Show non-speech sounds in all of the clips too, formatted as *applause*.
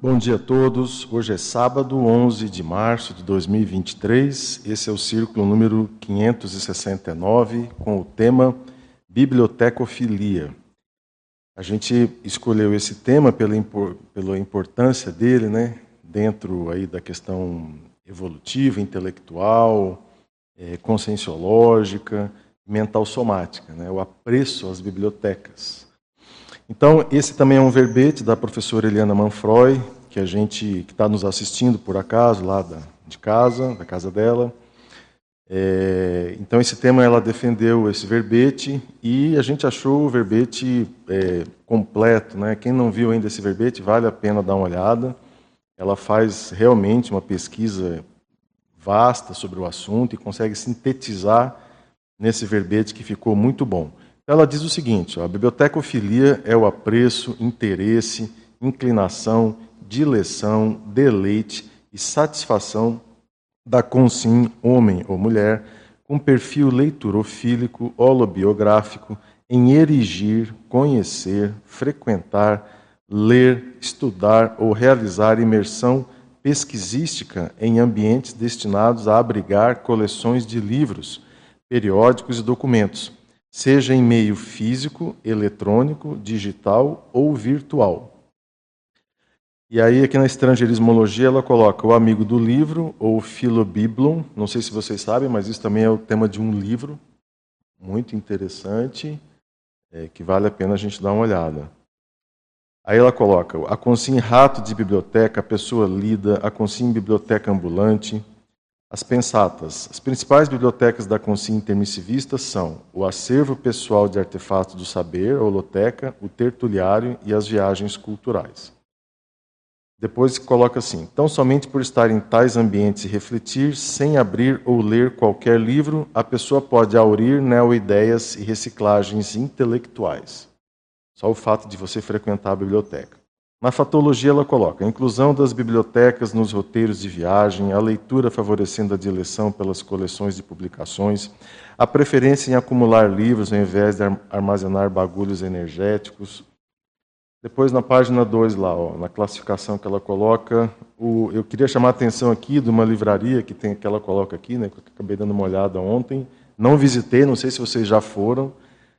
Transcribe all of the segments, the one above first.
Bom dia a todos. Hoje é sábado, 11 de março de 2023. Esse é o círculo número 569 com o tema Bibliotecofilia. A gente escolheu esse tema pela, pela importância dele, né, dentro aí da questão evolutiva, intelectual, é, conscienciológica, mental somática, né, o apreço às bibliotecas. Então, esse também é um verbete da professora Eliana Manfroy, que a gente que está nos assistindo por acaso lá da, de casa, da casa dela. É, então, esse tema ela defendeu esse verbete e a gente achou o verbete é, completo. Né? Quem não viu ainda esse verbete, vale a pena dar uma olhada. Ela faz realmente uma pesquisa vasta sobre o assunto e consegue sintetizar nesse verbete que ficou muito bom. Ela diz o seguinte: ó, a bibliotecofilia é o apreço, interesse, inclinação, dileção, deleite e satisfação da consim, homem ou mulher, com perfil leiturofílico, holobiográfico, em erigir, conhecer, frequentar, ler, estudar ou realizar imersão pesquisística em ambientes destinados a abrigar coleções de livros, periódicos e documentos seja em meio físico, eletrônico, digital ou virtual. E aí, aqui na estrangeirismologia, ela coloca o amigo do livro, ou filobiblum. Não sei se vocês sabem, mas isso também é o tema de um livro muito interessante, é, que vale a pena a gente dar uma olhada. Aí ela coloca a consim rato de biblioteca, a pessoa lida, a consim biblioteca ambulante, as pensatas. As principais bibliotecas da Consim Intermissivista são o Acervo Pessoal de Artefatos do Saber, a Holoteca, o Tertuliário e as Viagens Culturais. Depois coloca assim: tão somente por estar em tais ambientes e refletir, sem abrir ou ler qualquer livro, a pessoa pode aurir neo-ideias e reciclagens intelectuais. Só o fato de você frequentar a biblioteca. Na fatologia, ela coloca a inclusão das bibliotecas nos roteiros de viagem, a leitura favorecendo a dileção pelas coleções de publicações, a preferência em acumular livros ao invés de armazenar bagulhos energéticos. Depois, na página 2, lá, ó, na classificação que ela coloca, o, eu queria chamar a atenção aqui de uma livraria que, tem, que ela coloca aqui, né, que eu acabei dando uma olhada ontem. Não visitei, não sei se vocês já foram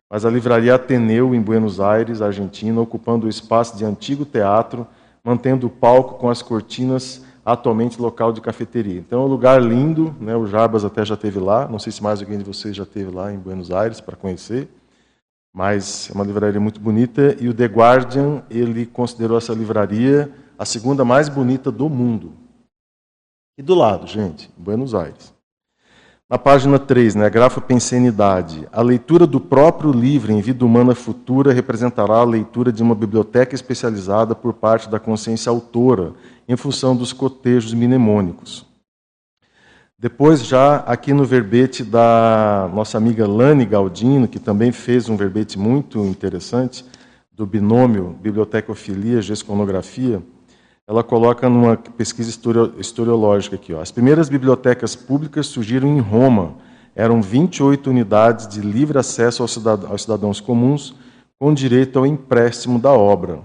mas a livraria Ateneu, em Buenos Aires, Argentina, ocupando o espaço de antigo teatro, mantendo o palco com as cortinas, atualmente local de cafeteria. Então é um lugar lindo, né? o Jarbas até já teve lá, não sei se mais alguém de vocês já teve lá em Buenos Aires para conhecer, mas é uma livraria muito bonita e o The Guardian, ele considerou essa livraria a segunda mais bonita do mundo. E do lado, gente, Buenos Aires. Na página 3, né, grafopensenidade, a leitura do próprio livro em Vida Humana Futura representará a leitura de uma biblioteca especializada por parte da consciência autora, em função dos cotejos mnemônicos. Depois, já aqui no verbete da nossa amiga Lani Galdino, que também fez um verbete muito interessante, do binômio Bibliotecofilia-Gesconografia, ela coloca numa pesquisa historiológica aqui. Ó. As primeiras bibliotecas públicas surgiram em Roma. Eram 28 unidades de livre acesso aos cidadãos comuns, com direito ao empréstimo da obra.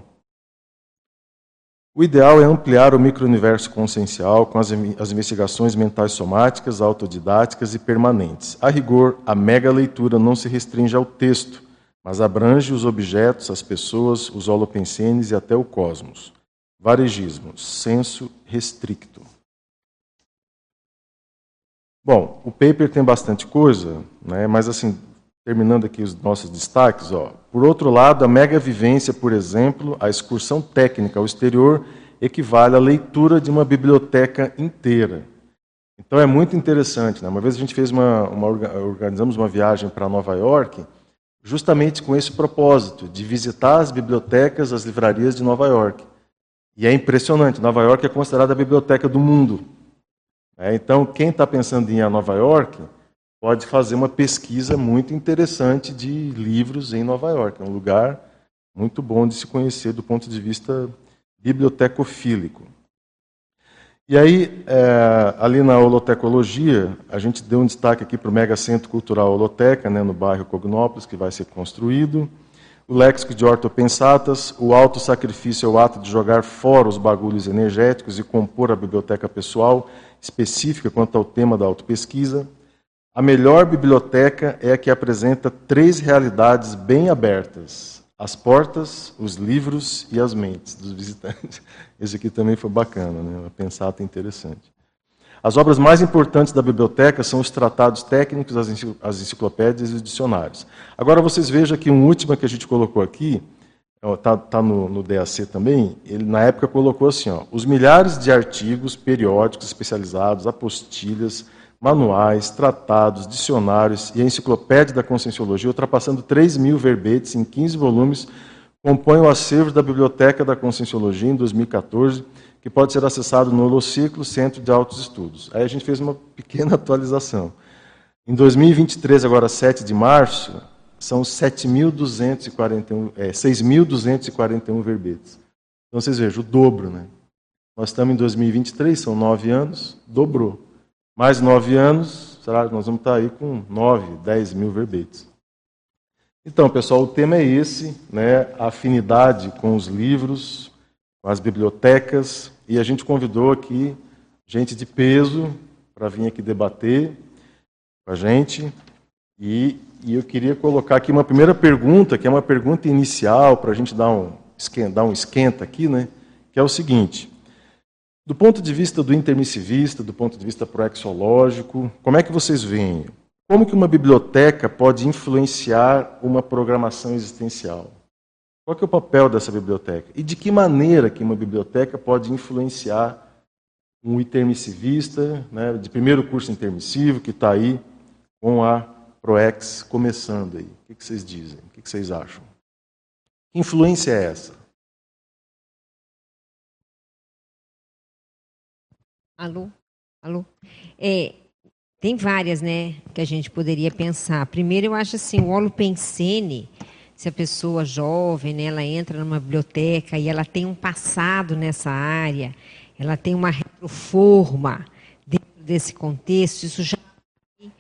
O ideal é ampliar o microuniverso consciencial com as, as investigações mentais somáticas, autodidáticas e permanentes. A rigor, a mega leitura não se restringe ao texto, mas abrange os objetos, as pessoas, os holopensenes e até o cosmos. Varegismo, senso restricto. Bom, o paper tem bastante coisa, né, mas assim, terminando aqui os nossos destaques, ó. Por outro lado, a mega vivência, por exemplo, a excursão técnica ao exterior equivale à leitura de uma biblioteca inteira. Então é muito interessante. Né? Uma vez a gente fez uma, uma organizamos uma viagem para Nova York, justamente com esse propósito de visitar as bibliotecas, as livrarias de Nova York. E é impressionante, Nova York é considerada a biblioteca do mundo. É, então, quem está pensando em ir a Nova York pode fazer uma pesquisa muito interessante de livros em Nova York. É um lugar muito bom de se conhecer do ponto de vista bibliotecofílico. E aí, é, ali na holotecologia, a gente deu um destaque aqui para o Mega Centro Cultural Holoteca, né, no bairro Cognópolis, que vai ser construído. O léxico de ortopensatas, o auto-sacrifício é o ato de jogar fora os bagulhos energéticos e compor a biblioteca pessoal específica quanto ao tema da autopesquisa. A melhor biblioteca é a que apresenta três realidades bem abertas: as portas, os livros e as mentes dos visitantes. *laughs* Esse aqui também foi bacana, né? uma pensata interessante. As obras mais importantes da biblioteca são os tratados técnicos, as enciclopédias e os dicionários. Agora vocês vejam que um último que a gente colocou aqui, está tá no, no, DAC também, ele na época colocou assim, ó, os milhares de artigos periódicos especializados, apostilhas, manuais, tratados, dicionários e a enciclopédia da Conscienciologia, ultrapassando 3 mil verbetes em 15 volumes, compõem o acervo da Biblioteca da Conscienciologia em 2014, que pode ser acessado no Holociclo Centro de Altos Estudos. Aí a gente fez uma pequena *laughs* atualização. Em 2023, agora 7 de março, são 7.241, é, 6.241 verbetes. Então vocês vejam, o dobro, né? Nós estamos em 2023, são nove anos, dobrou. Mais nove anos, será que nós vamos estar aí com nove, dez mil verbetes. Então, pessoal, o tema é esse, né? A afinidade com os livros, com as bibliotecas, e a gente convidou aqui gente de peso para vir aqui debater com a gente. E, e, eu queria colocar aqui uma primeira pergunta, que é uma pergunta inicial, para a gente dar um, dar um esquenta aqui, né? que é o seguinte. Do ponto de vista do intermissivista, do ponto de vista proexológico, como é que vocês veem? Como que uma biblioteca pode influenciar uma programação existencial? Qual é o papel dessa biblioteca? E de que maneira que uma biblioteca pode influenciar um intermissivista, né, de primeiro curso intermissivo, que está aí com a ProEx começando aí? O que, vocês dizem? O que, vocês acham? Que influência é essa? Alô? Alô? É, tem várias, né, que a gente poderia pensar. Primeiro, eu acho assim, o Holopensene se a pessoa jovem, né, ela entra numa biblioteca e ela tem um passado nessa área, ela tem uma retroforma dentro desse contexto, isso já vai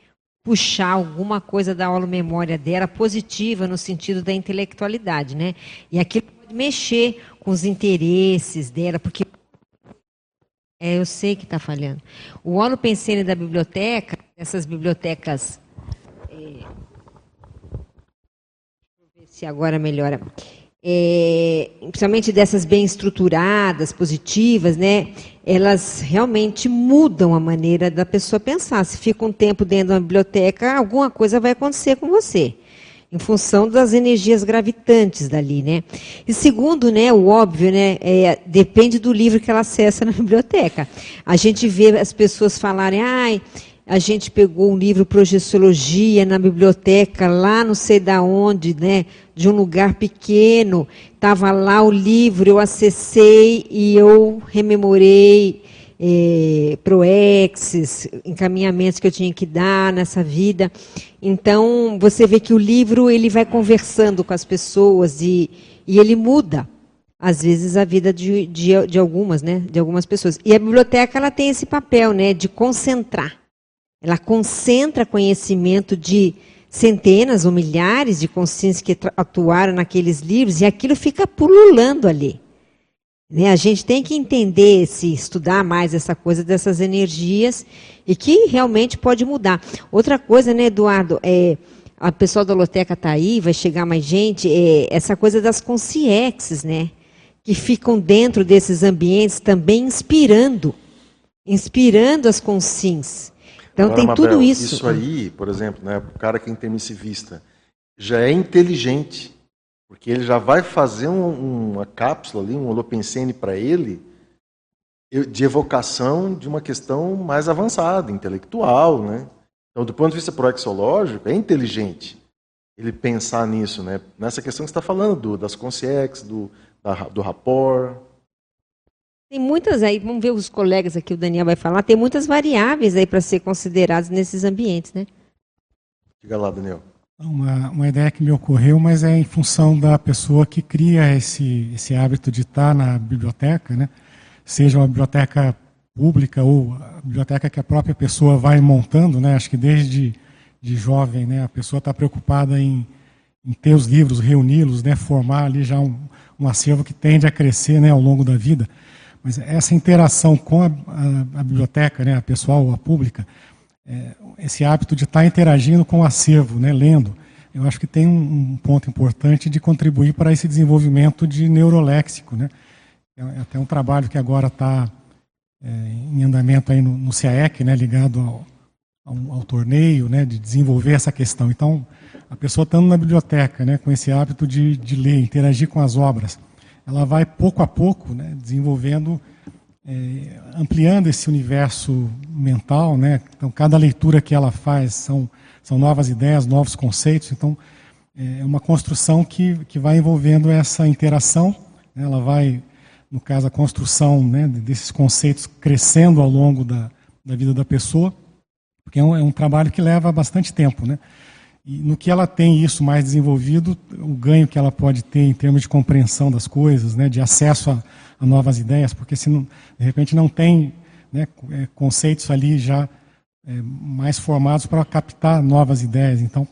puxar alguma coisa da aula memória dela positiva no sentido da intelectualidade, né? E aquilo pode mexer com os interesses dela, porque é, eu sei que está falhando. O Olo Pensene da biblioteca, essas bibliotecas se agora melhora. É, principalmente dessas bem estruturadas, positivas, né? Elas realmente mudam a maneira da pessoa pensar. Se fica um tempo dentro da biblioteca, alguma coisa vai acontecer com você, em função das energias gravitantes dali, né? E segundo, né, o óbvio, né, é, depende do livro que ela acessa na *laughs* biblioteca. A gente vê as pessoas falarem, ai, a gente pegou um livro Projeciologia na biblioteca, lá não sei da onde, né, de um lugar pequeno. Estava lá o livro, eu acessei e eu rememorei é, proexes, encaminhamentos que eu tinha que dar nessa vida. Então, você vê que o livro ele vai conversando com as pessoas e, e ele muda às vezes a vida de, de, de, algumas, né, de algumas pessoas. E a biblioteca ela tem esse papel, né, de concentrar. Ela concentra conhecimento de centenas ou milhares de consciências que atuaram naqueles livros e aquilo fica pululando ali. Né? A gente tem que entender, se estudar mais essa coisa dessas energias e que realmente pode mudar. Outra coisa, né, Eduardo, é, a pessoa da Loteca está aí, vai chegar mais gente, é, essa coisa das consciências, né? Que ficam dentro desses ambientes também inspirando, inspirando as consciências. Então Agora, tem Mabel, tudo isso. Isso aí, por exemplo, né, o cara que é intermissivista já é inteligente, porque ele já vai fazer um, uma cápsula ali, um holopensene para ele, de evocação de uma questão mais avançada, intelectual, né? Então, do ponto de vista proexológico, é inteligente ele pensar nisso, né? Nessa questão que você está falando, do, das consciências, do, da, do rapport, tem muitas aí, vamos ver os colegas aqui, o Daniel vai falar, tem muitas variáveis aí para ser consideradas nesses ambientes, né? Diga lá, Daniel. Uma, uma ideia que me ocorreu, mas é em função da pessoa que cria esse, esse hábito de estar na biblioteca, né? seja uma biblioteca pública ou a biblioteca que a própria pessoa vai montando, né? acho que desde de jovem né? a pessoa está preocupada em, em ter os livros, reuni-los, né, formar ali já um, um acervo que tende a crescer né, ao longo da vida. Mas essa interação com a, a, a biblioteca, né, a pessoal, a pública, é, esse hábito de estar interagindo com o acervo, né, lendo, eu acho que tem um, um ponto importante de contribuir para esse desenvolvimento de neuroléxico. Né? É, é até um trabalho que agora está é, em andamento aí no, no CAEC, né, ligado ao, ao, ao, torneio, né, de desenvolver essa questão. Então, a pessoa estando na biblioteca, né, com esse hábito de, de ler, interagir com as obras, ela vai pouco a pouco né, desenvolvendo, é, ampliando esse universo mental. Né? Então, cada leitura que ela faz são, são novas ideias, novos conceitos. Então, é uma construção que, que vai envolvendo essa interação. Né? Ela vai, no caso, a construção né, desses conceitos crescendo ao longo da, da vida da pessoa, porque é um, é um trabalho que leva bastante tempo. Né? E no que ela tem isso mais desenvolvido, o ganho que ela pode ter em termos de compreensão das coisas, né, de acesso a, a novas ideias, porque se não, de repente não tem né, é, conceitos ali já é, mais formados para captar novas ideias. Então,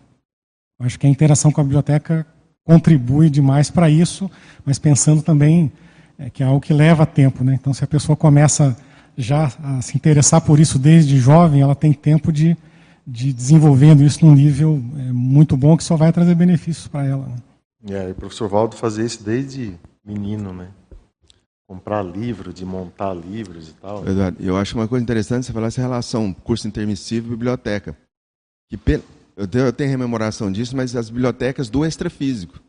acho que a interação com a biblioteca contribui demais para isso, mas pensando também é, que é algo que leva tempo. Né? Então, se a pessoa começa já a se interessar por isso desde jovem, ela tem tempo de de desenvolvendo isso num nível é, muito bom que só vai trazer benefícios para ela. Né? É, e o professor Valdo fazia isso desde menino, né? Comprar livro, de montar livros e tal. Eduardo, eu acho uma coisa interessante você falar essa relação curso intermissivo e biblioteca. Que eu tenho rememoração disso, mas as bibliotecas do extrafísico.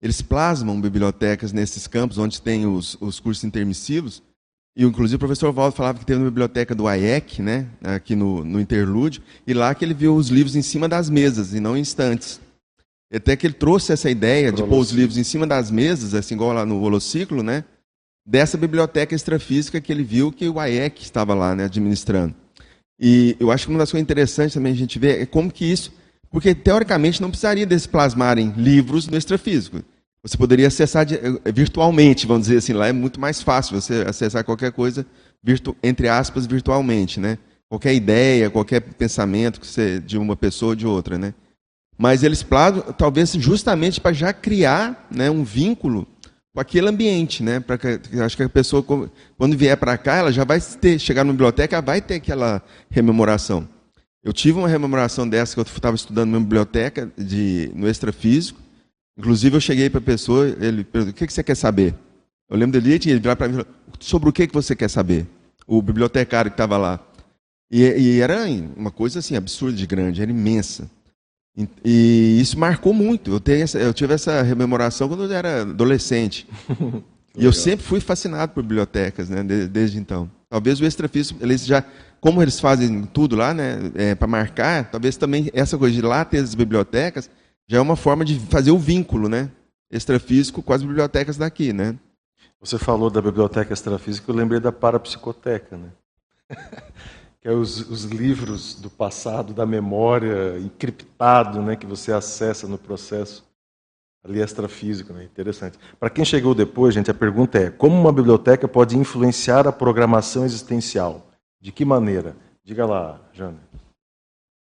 Eles plasmam bibliotecas nesses campos onde tem os, os cursos intermissivos, e inclusive o professor Valdo falava que teve na biblioteca do AEC, né, aqui no, no interlúdio, e lá que ele viu os livros em cima das mesas e não em estantes. Até que ele trouxe essa ideia de pôr os livros em cima das mesas, assim igual lá no holociclo, né, dessa biblioteca extrafísica que ele viu que o AEC estava lá né, administrando. E eu acho que uma das coisas interessantes também a gente ver é como que isso, porque teoricamente não precisaria desses plasmarem livros no extrafísico. Você poderia acessar eh, virtualmente, vamos dizer assim, lá é muito mais fácil você acessar qualquer coisa, virtu, entre aspas, virtualmente, né? Qualquer ideia, qualquer pensamento que você, de uma pessoa ou de outra, né? Mas eles plasmam, talvez justamente para já criar né, um vínculo com aquele ambiente, né? Para que acho que a pessoa quando vier para cá, ela já vai ter, chegar na biblioteca, vai ter aquela rememoração. Eu tive uma rememoração dessa que eu estava estudando na biblioteca de no extrafísico Inclusive, eu cheguei para a pessoa, ele perguntou: o que, você quer saber? Eu lembro dele, ele virar para mim falou: sobre o que, que você quer saber? O bibliotecário que estava lá. E, e, era uma coisa assim, absurda de grande, era imensa. E, e isso marcou muito. Eu, tenho essa, eu tive essa rememoração quando eu era adolescente. *laughs* e eu sempre fui fascinado por bibliotecas, né, desde, desde então. Talvez o extrafísico, eles já, como eles fazem tudo lá, né, é, para marcar, talvez também essa coisa de lá ter as bibliotecas já é uma forma de fazer o vínculo, né? Extrafísico com as bibliotecas daqui, né? Você falou da biblioteca extrafísica, eu lembrei da parapsicoteca, né? *laughs* que é os, os, livros do passado, da memória, encriptado, né, que você acessa no processo ali extrafísico, né? Interessante. Para quem chegou depois, gente, a pergunta é: como uma biblioteca pode influenciar a programação existencial? De que maneira? Diga lá, Jana.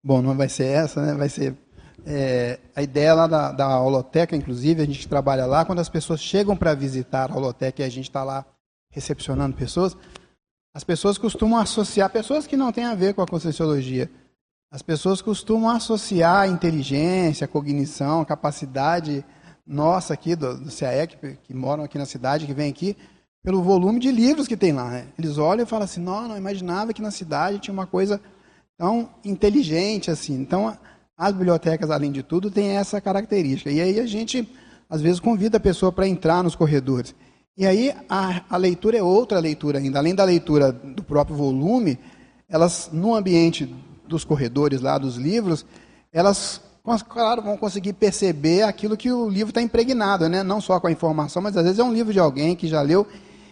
Bom, não vai ser essa, né? Vai ser é, a ideia lá da, da holoteca, inclusive, a gente trabalha lá, quando as pessoas chegam para visitar a holoteca e a gente está lá recepcionando pessoas, as pessoas costumam associar, pessoas que não têm a ver com a conscienciologia, as pessoas costumam associar a inteligência, a cognição, a capacidade nossa aqui do, do CAE, que, que moram aqui na cidade, que vem aqui, pelo volume de livros que tem lá. Né? Eles olham e falam assim, não, não imaginava que na cidade tinha uma coisa tão inteligente assim. Então, as bibliotecas, além de tudo, têm essa característica. E aí a gente, às vezes, convida a pessoa para entrar nos corredores. E aí a, a, leitura é outra leitura ainda. Além da leitura do próprio volume, elas, no ambiente dos corredores lá, dos livros, elas, claro, vão conseguir perceber aquilo que o livro está impregnado, né? não só com a informação, mas às vezes é um livro de alguém que já leu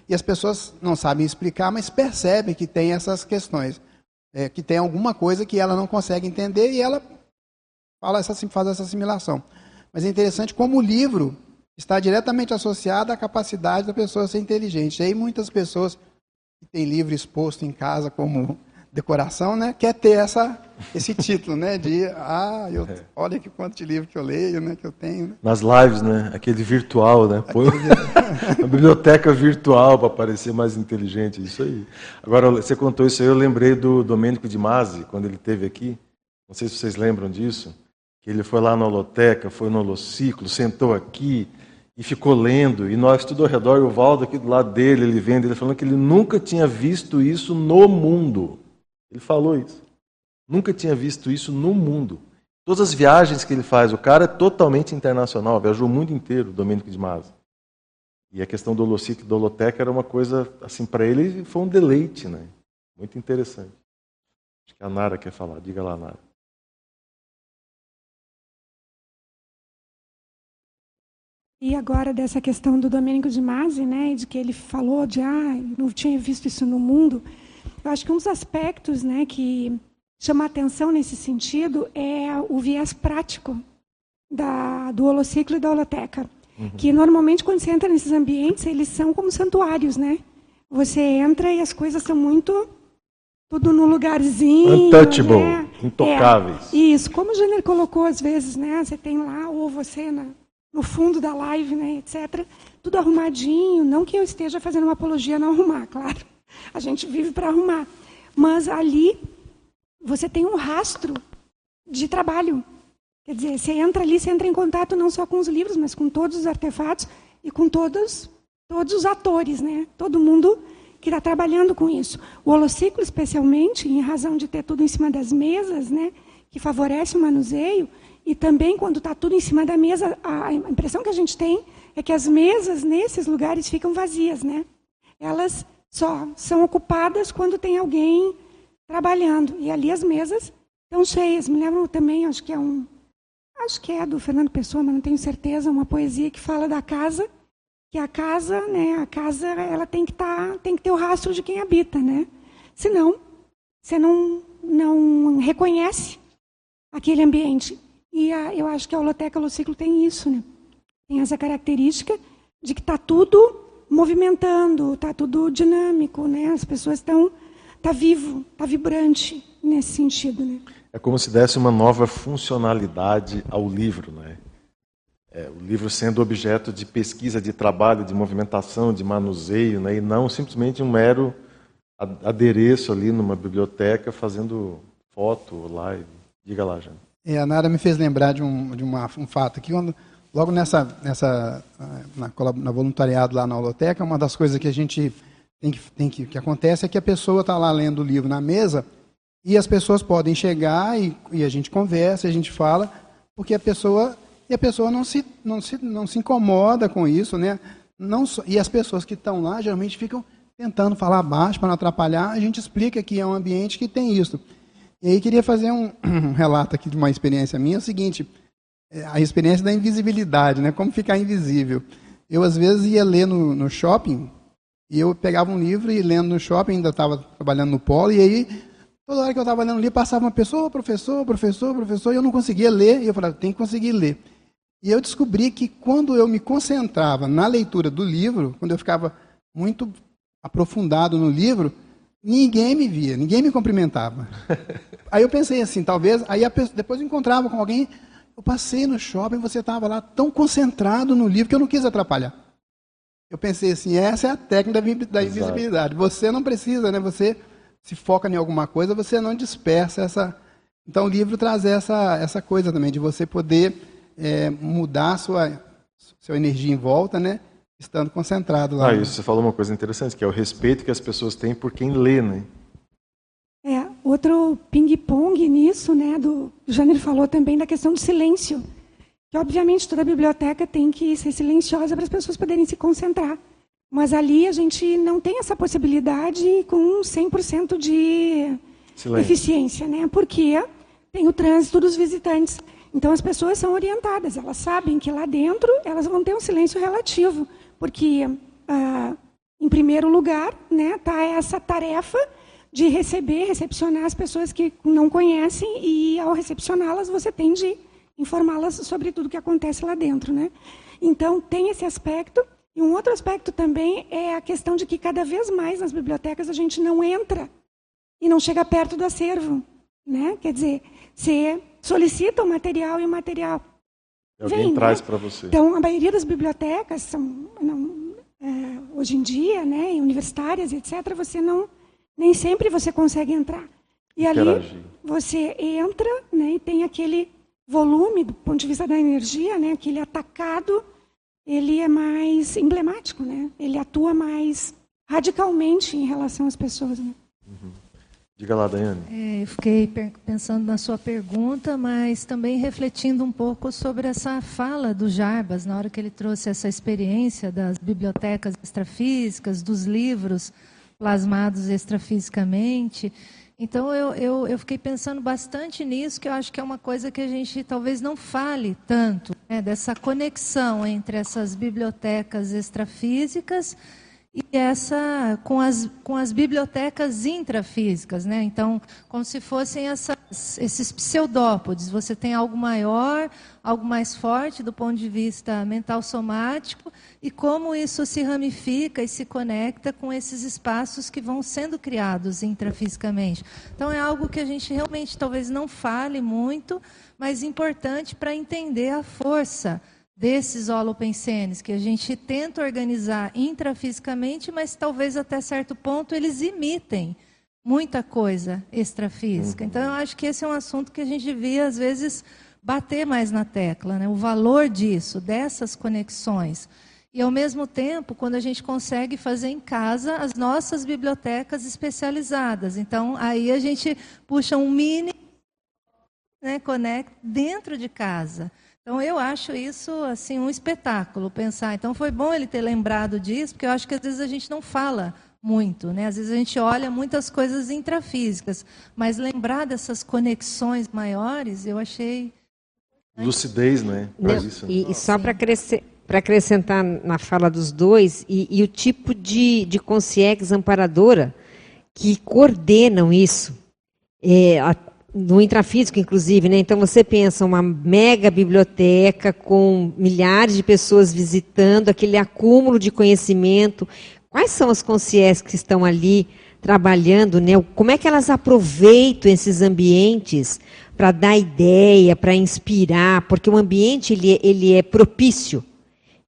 e as pessoas não sabem explicar, mas percebem que tem essas questões, é, que tem alguma coisa que ela não consegue entender e ela fala essa, faz essa assimilação. Mas é interessante como o livro está diretamente associado à capacidade da pessoa ser inteligente. E aí muitas pessoas que têm livro exposto em casa, como decoração, né, quer ter essa, esse *laughs* título, né, de ah, eu, é. olha que quanto de livro que eu leio, né, que eu tenho. Né? Nas lives, né, aquele virtual, né, põe *laughs* a biblioteca virtual para parecer mais inteligente, isso aí. Agora você contou isso aí, eu lembrei do Domênico de Masi quando ele esteve aqui. Não sei se vocês lembram disso, que ele foi lá na holoteca, foi no holociclo, sentou aqui, e ficou lendo, e nós tudo ao redor, e o Valdo aqui do lado dele, ele vendo, ele falando que ele nunca tinha visto isso no mundo. Ele falou isso. Nunca tinha visto isso no mundo. Todas as viagens que ele faz, o cara é totalmente internacional, viajou o mundo inteiro, Domênico de Masa. E a questão do holociclo e da holoteca era uma coisa, assim, para ele foi um deleite, né? Muito interessante. Acho que a Nara quer falar. Diga lá, Nara. E agora dessa questão do Domênico de Masi, né, de que ele falou de ah, não tinha visto isso no mundo. Eu acho que um dos aspectos, né, que chama atenção nesse sentido é o viés prático da, do holociclo e da holoteca, uhum. que normalmente quando você entra nesses ambientes eles são como santuários, né? Você entra e as coisas são muito tudo no lugarzinho, untouchable, né? intocáveis. É, isso, como o Jânio colocou às vezes, né? Você tem lá ou você na no fundo da live, né, etc. Tudo arrumadinho. Não que eu esteja fazendo uma apologia não arrumar, *laughs* claro. A gente vive para arrumar. Mas ali você tem um rastro de trabalho. Quer dizer, você entra ali, você entra em contato não só com os livros, mas com todos os artefatos e com todos, todos os atores, né? Todo mundo que está trabalhando com isso. O holociclo, especialmente, em razão de ter tudo em cima das mesas, né? Que favorece o manuseio, e também, quando está tudo em cima da mesa, a impressão que a gente tem é que as mesas nesses lugares ficam vazias, né? Elas só são ocupadas quando tem alguém trabalhando. E ali as mesas estão cheias. Me lembro também, acho que é um. Acho que é do Fernando Pessoa, mas não tenho certeza, uma poesia que fala da casa, que a casa, né, a casa ela tem que tá, tem que ter o rastro de quem habita, né? Senão, você não não reconhece aquele ambiente. E a, eu acho que a holoteca Holociclo tem isso, né? Tem essa característica de que está tudo movimentando, está tudo dinâmico, né? As pessoas estão tá vivo, está vibrante nesse sentido, né? É como se desse uma nova funcionalidade ao livro, né? É, o livro sendo objeto de pesquisa, de trabalho, de movimentação, de manuseio, né? E não simplesmente um mero adereço ali numa biblioteca fazendo foto, live. Diga lá, Jane. É, a Nara me fez lembrar de um, de uma, um fato que quando logo nessa, nessa na, na, voluntariado lá na holoteca, uma das coisas que a gente tem que, tem que, que acontece é que a pessoa está lá lendo o livro na mesa e as pessoas podem chegar e, e a gente conversa, a gente fala, porque a pessoa e a pessoa não se, não se, não se incomoda com isso, né? Não, e as pessoas que estão lá geralmente ficam tentando falar baixo para não atrapalhar. A gente explica que é um ambiente que tem isso. E aí queria fazer um, *clears throat* um relato aqui de uma experiência minha, é o seguinte, é, a experiência da invisibilidade, né? Como ficar invisível. Eu, às vezes, ia ler no, no shopping, e eu pegava um livro e lendo no shopping, ainda estava trabalhando no polo, e aí, toda hora que eu estava lendo ali, passava uma pessoa, professor, professor, professor, e eu não conseguia ler, e eu falava, tem que conseguir ler. E eu descobri que quando eu me concentrava na leitura do livro, quando eu ficava muito aprofundado no livro, Ninguém me via, ninguém me cumprimentava. *laughs* aí eu pensei assim, talvez, aí pessoa, depois eu encontrava com alguém, eu passei no shopping, você estava lá tão concentrado no livro que eu não quis atrapalhar. Eu pensei assim, essa é a técnica da invisibilidade. Você não precisa, né? Você se foca em alguma coisa, você não dispersa essa. Então o livro traz essa, essa coisa também, de você poder é, mudar sua, sua energia em volta, né? Estando concentrado lá. Ah, isso você falou uma coisa interessante, que é o respeito que as pessoas têm por quem lê, né? É, outro ping-pong nisso, né, do o Janeiro falou também da questão do silêncio. Que obviamente toda biblioteca tem que ser silenciosa para as pessoas poderem se concentrar. Mas ali a gente não tem essa possibilidade com 100% de Silêncio. eficiência, né? Porque tem o trânsito dos visitantes. Então as pessoas são orientadas, elas sabem que lá dentro elas vão ter um silêncio relativo. Porque, ah, em primeiro lugar, né, tá essa tarefa de receber, recepcionar as pessoas que não conhecem e, ao recepcioná-las, você tem de informá-las sobre tudo que acontece lá dentro, né? Então, tem esse aspecto. E um outro aspecto também é a questão de que cada vez mais nas bibliotecas a gente não entra e não chega perto do acervo. Né? Quer dizer, você solicita o material e o material. Alguém vem, traz né? para você. Então, a maioria das bibliotecas são, não, é, hoje em dia, né, universitárias, etc., você não, nem sempre você consegue entrar. E ali você entra né, e tem aquele volume, do ponto de vista da energia, né, aquele atacado, ele é mais emblemático, né? ele atua mais radicalmente em relação às pessoas. Né? Diga lá, Daiane. É, eu fiquei pensando na sua pergunta, mas também refletindo um pouco sobre essa fala do Jarbas, na hora que ele trouxe essa experiência das bibliotecas extrafísicas, dos livros plasmados extrafisicamente. Então, eu, eu, eu fiquei pensando bastante nisso, que eu acho que é uma coisa que a gente talvez não fale tanto, né, dessa conexão entre essas bibliotecas extrafísicas e essa com as, com as bibliotecas intrafísicas, né? Então, como se fossem essas, esses pseudópodes. Você tem algo maior, algo mais forte do ponto de vista mental somático, e como isso se ramifica e se conecta com esses espaços que vão sendo criados intrafisicamente. Então, é algo que a gente realmente talvez não fale muito, mas importante para entender a força desses holopensenes, que a gente tenta organizar intrafisicamente, mas talvez até certo ponto eles imitem muita coisa extrafísica. Então, eu acho que esse é um assunto que a gente devia, às vezes, bater mais na tecla, né? o valor disso, dessas conexões. E, ao mesmo tempo, quando a gente consegue fazer em casa as nossas bibliotecas especializadas. Então, aí a gente puxa um mini né, conecta dentro de casa. Então eu acho isso assim um espetáculo pensar. Então foi bom ele ter lembrado disso, porque eu acho que às vezes a gente não fala muito, né? Às vezes a gente olha muitas coisas intrafísicas, mas lembrar dessas conexões maiores, eu achei Lucidez, né? Para Não, isso. né? e, e só para acrescentar na fala dos dois, e, e o tipo de, de consciência amparadora que coordenam isso. É, a- no intrafísico, inclusive, né? Então você pensa uma mega biblioteca com milhares de pessoas visitando, aquele acúmulo de conhecimento. Quais são as consciências que estão ali trabalhando, né? Como é que elas aproveitam esses ambientes para dar ideia, para inspirar? Porque o ambiente ele, é- ele é propício.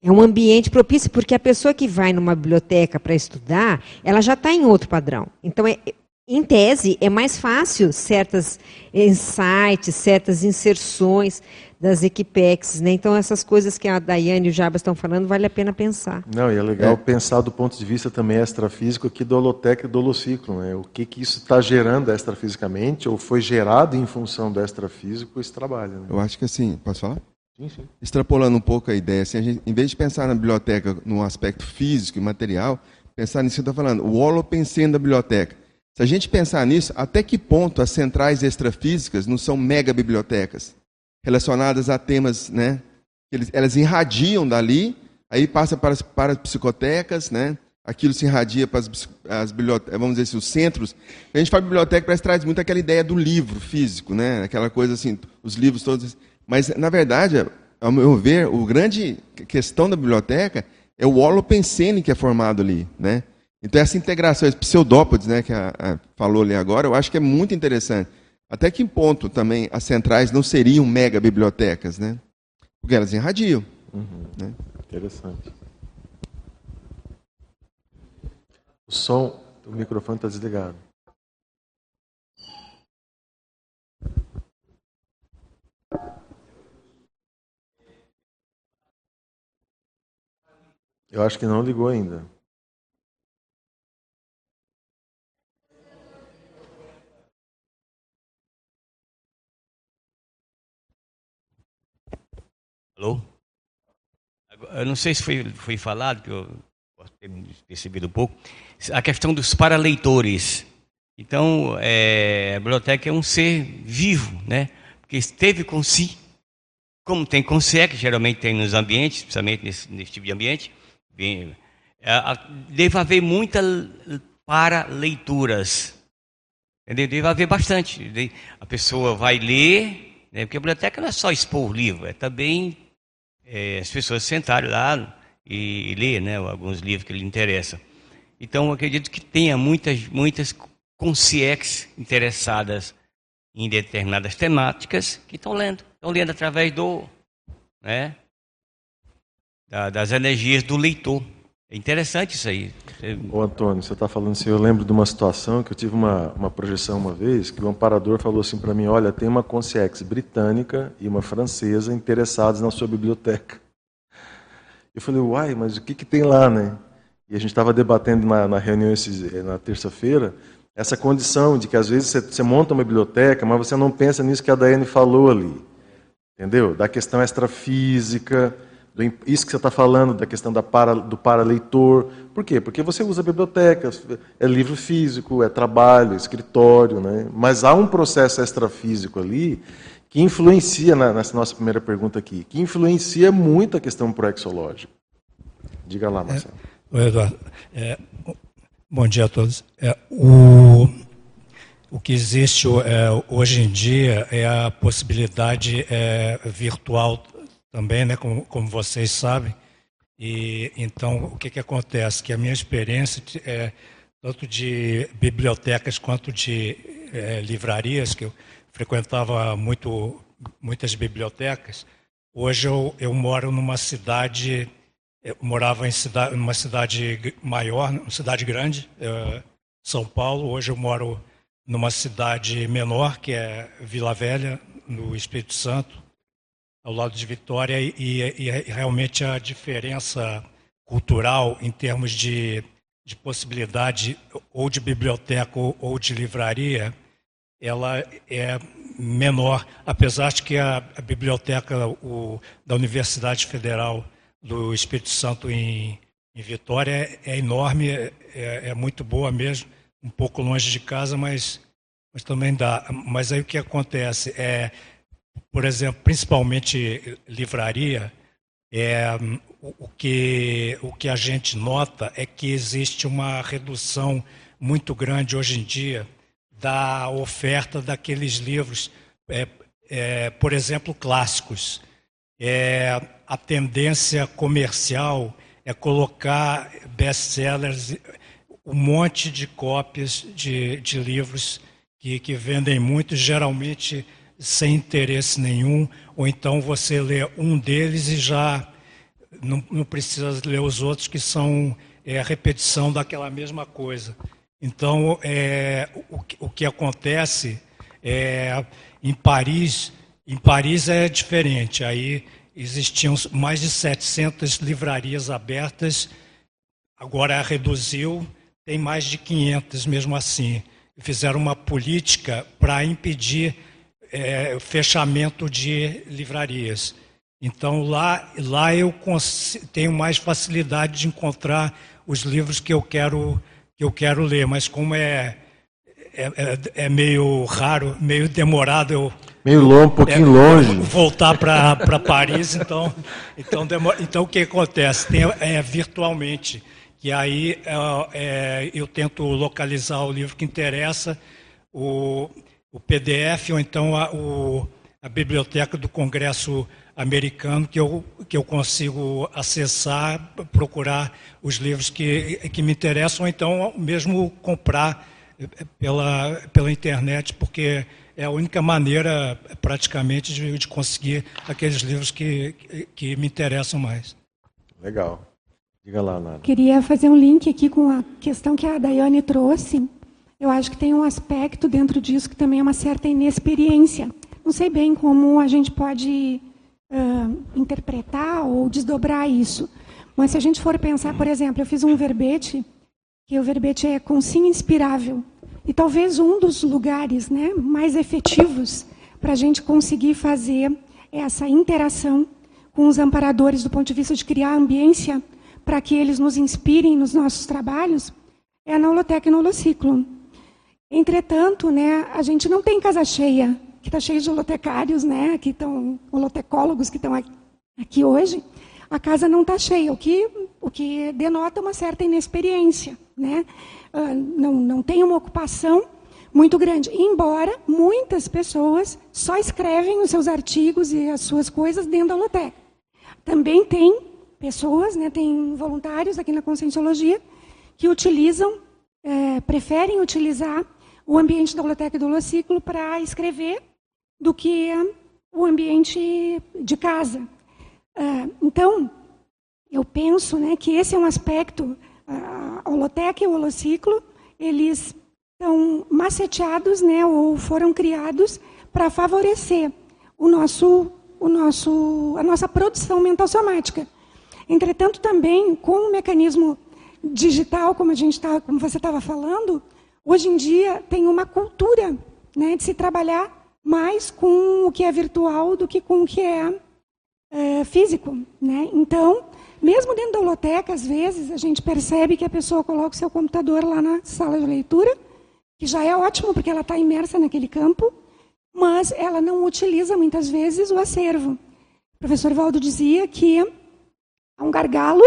É um ambiente propício porque a pessoa que vai numa biblioteca para estudar, ela já está em outro padrão. Então, é, em tese, é mais fácil certas insights, certas inserções das equipex. Né? Então, essas coisas que a Daiane e o Jabas estão falando, vale a pena pensar. Não, e é legal pensar do ponto de vista também extrafísico aqui do holoteca e do holociclo. Né? O que, que isso está gerando extrafisicamente, ou foi gerado em função do extrafísico esse trabalho. Né? Eu acho que assim, posso falar? Sim, sim. Extrapolando um pouco a ideia, assim, a gente, em vez de pensar na biblioteca no aspecto físico e material, pensar nisso que eu estou falando, o holopensene da biblioteca. Se a gente pensar nisso, até que ponto as centrais extrafísicas não são mega bibliotecas, relacionadas a temas, né? Eles, elas irradiam dali, aí passa para as, para as psicotecas, né? aquilo se irradia para as, as bibliotecas, vamos dizer assim, os centros. A gente fala biblioteca, parece que traz muito aquela ideia do livro físico, né? aquela coisa assim, os livros todos. Mas, na verdade, ao meu ver, o grande questão da biblioteca é o holopensene que é formado ali, né? Então essa integração, esse pseudópodes, né, que a, a falou ali agora, eu acho que é muito interessante. Até que ponto também as centrais não seriam mega bibliotecas, né? Porque elas irradiam. Né? Interessante. O som, o microfone está desligado. Eu acho que não ligou ainda. Alô? Eu não sei se foi, foi falado, que eu posso ter percebido um pouco, a questão dos paraleitores. Então, é, a biblioteca é um ser vivo, né? Porque esteve com si, como tem com si, que geralmente tem nos ambientes, principalmente nesse, nesse tipo de ambiente, bem, é, deve haver muitas paraleituras. Entendeu? Deve haver bastante. A pessoa vai ler, né? porque a biblioteca não é só expor livro, é também é, as pessoas sentarem lá e, ler né, alguns livros que lhe interessam. Então, acredito que tenha muitas, muitas concierges interessadas em determinadas temáticas que estão lendo. Estão lendo através do, né, da, das energias do leitor. É interessante isso aí. Ô Antônio, você está falando assim, eu lembro de uma situação que eu tive uma, uma projeção uma vez, que o amparador falou assim para mim, olha, tem uma concierge britânica e uma francesa interessadas na sua biblioteca. Eu falei, uai, mas o que, que tem lá, né? E a gente estava debatendo na, na reunião esse, na terça-feira, essa condição de que às vezes você, você, monta uma biblioteca, mas você não pensa nisso que a Daiane falou ali. Entendeu? Da questão extrafísica, isso que você está falando, da questão da para, do paraleitor. Por quê? Porque você usa biblioteca, é livro físico, é trabalho, é escritório, né? mas há um processo extrafísico ali que influencia, na, nessa nossa primeira pergunta aqui, que influencia muito a questão proexológica. Diga lá, Marcelo. É, Eduardo, é, bom dia a todos. É, o, o que existe é, hoje em dia é a possibilidade é, virtual também, né, como, como vocês sabem. E então o que, que acontece? Que a minha experiência é tanto de bibliotecas quanto de é, livrarias, que eu frequentava muito muitas bibliotecas. Hoje eu, eu moro numa cidade, morava em cidade, numa cidade maior, uma cidade grande, é, São Paulo. Hoje eu moro numa cidade menor, que é Vila Velha, no Espírito Santo ao lado de Vitória e, e, e realmente a diferença cultural em termos de, de possibilidade ou de biblioteca ou, de livraria, ela é menor, apesar de que a, a biblioteca o, da Universidade Federal do Espírito Santo em, em Vitória é, é enorme, é, é, muito boa mesmo, um pouco longe de casa, mas, mas também dá. Mas aí o que acontece é por exemplo, principalmente livraria, é, o, que, o que a gente nota é que existe uma redução muito grande hoje em dia da oferta daqueles livros, é, é, por exemplo, clássicos. É, a tendência comercial é colocar best-sellers, um monte de cópias de, de livros que, que vendem muito, geralmente sem interesse nenhum, ou então você lê um deles e já não, não precisa ler os outros, que são é, a repetição daquela mesma coisa. Então, é, o, o que acontece é, em Paris, em Paris é diferente. Aí existiam mais de 700 livrarias abertas, agora reduziu, tem mais de 500 mesmo assim. Fizeram uma política para impedir é, fechamento de livrarias. Então lá, lá eu tenho mais facilidade de encontrar os livros que eu quero que eu quero ler, mas como é é, é, é meio raro, meio demorado eu meio longe, um pouquinho é, longe voltar para Paris, então então demora, então o que acontece tem é virtualmente que aí é, é, eu tento localizar o livro que interessa o o PDF ou então a, o, a biblioteca do Congresso americano que eu, que eu consigo acessar, procurar os livros que, que me interessam, ou então mesmo comprar pela, pela internet, porque é a única maneira, praticamente, de, de conseguir aqueles livros que, que me interessam mais. Legal. Diga lá, Nara. Queria fazer um link aqui com a questão que a Daiane trouxe eu acho que tem um aspecto dentro disso que também é uma certa inexperiência. Não sei bem como a gente pode uh, interpretar ou desdobrar isso. Mas se a gente for pensar, por exemplo, eu fiz um verbete, que o verbete é consim inspirável. E talvez um dos lugares né, mais efetivos para a gente conseguir fazer essa interação com os amparadores do ponto de vista de criar ambiência para que eles nos inspirem nos nossos trabalhos é na holoteca e no holociclo. Entretanto, né, a gente não tem casa cheia, que está cheia de holotecários, né, que estão, holotecólogos que estão aqui hoje. A casa não está cheia, o que, o que denota uma certa inexperiência. Né? Uh, não, não tem uma ocupação muito grande. Embora muitas pessoas só escrevem os seus artigos e as suas coisas dentro da holoteca. Também tem pessoas, né, tem voluntários aqui na Conscienciologia, que utilizam, é, preferem utilizar o ambiente da holoteca e do holociclo para escrever do que o ambiente de casa. Uh, então, eu penso né, que esse é um aspecto, a holoteca e o holociclo, eles estão maceteados né, ou foram criados para favorecer o nosso, o nosso, a nossa produção mental somática. Entretanto, também com o mecanismo digital, como a gente tá, como você estava falando, hoje em dia tem uma cultura né, de se trabalhar mais com o que é virtual do que com o que é, é físico. Né? Então, mesmo dentro da holoteca, às vezes, a gente percebe que a pessoa coloca o seu computador lá na sala de leitura, que já é ótimo porque ela está imersa naquele campo, mas ela não utiliza muitas vezes o acervo. O professor Valdo dizia que há um gargalo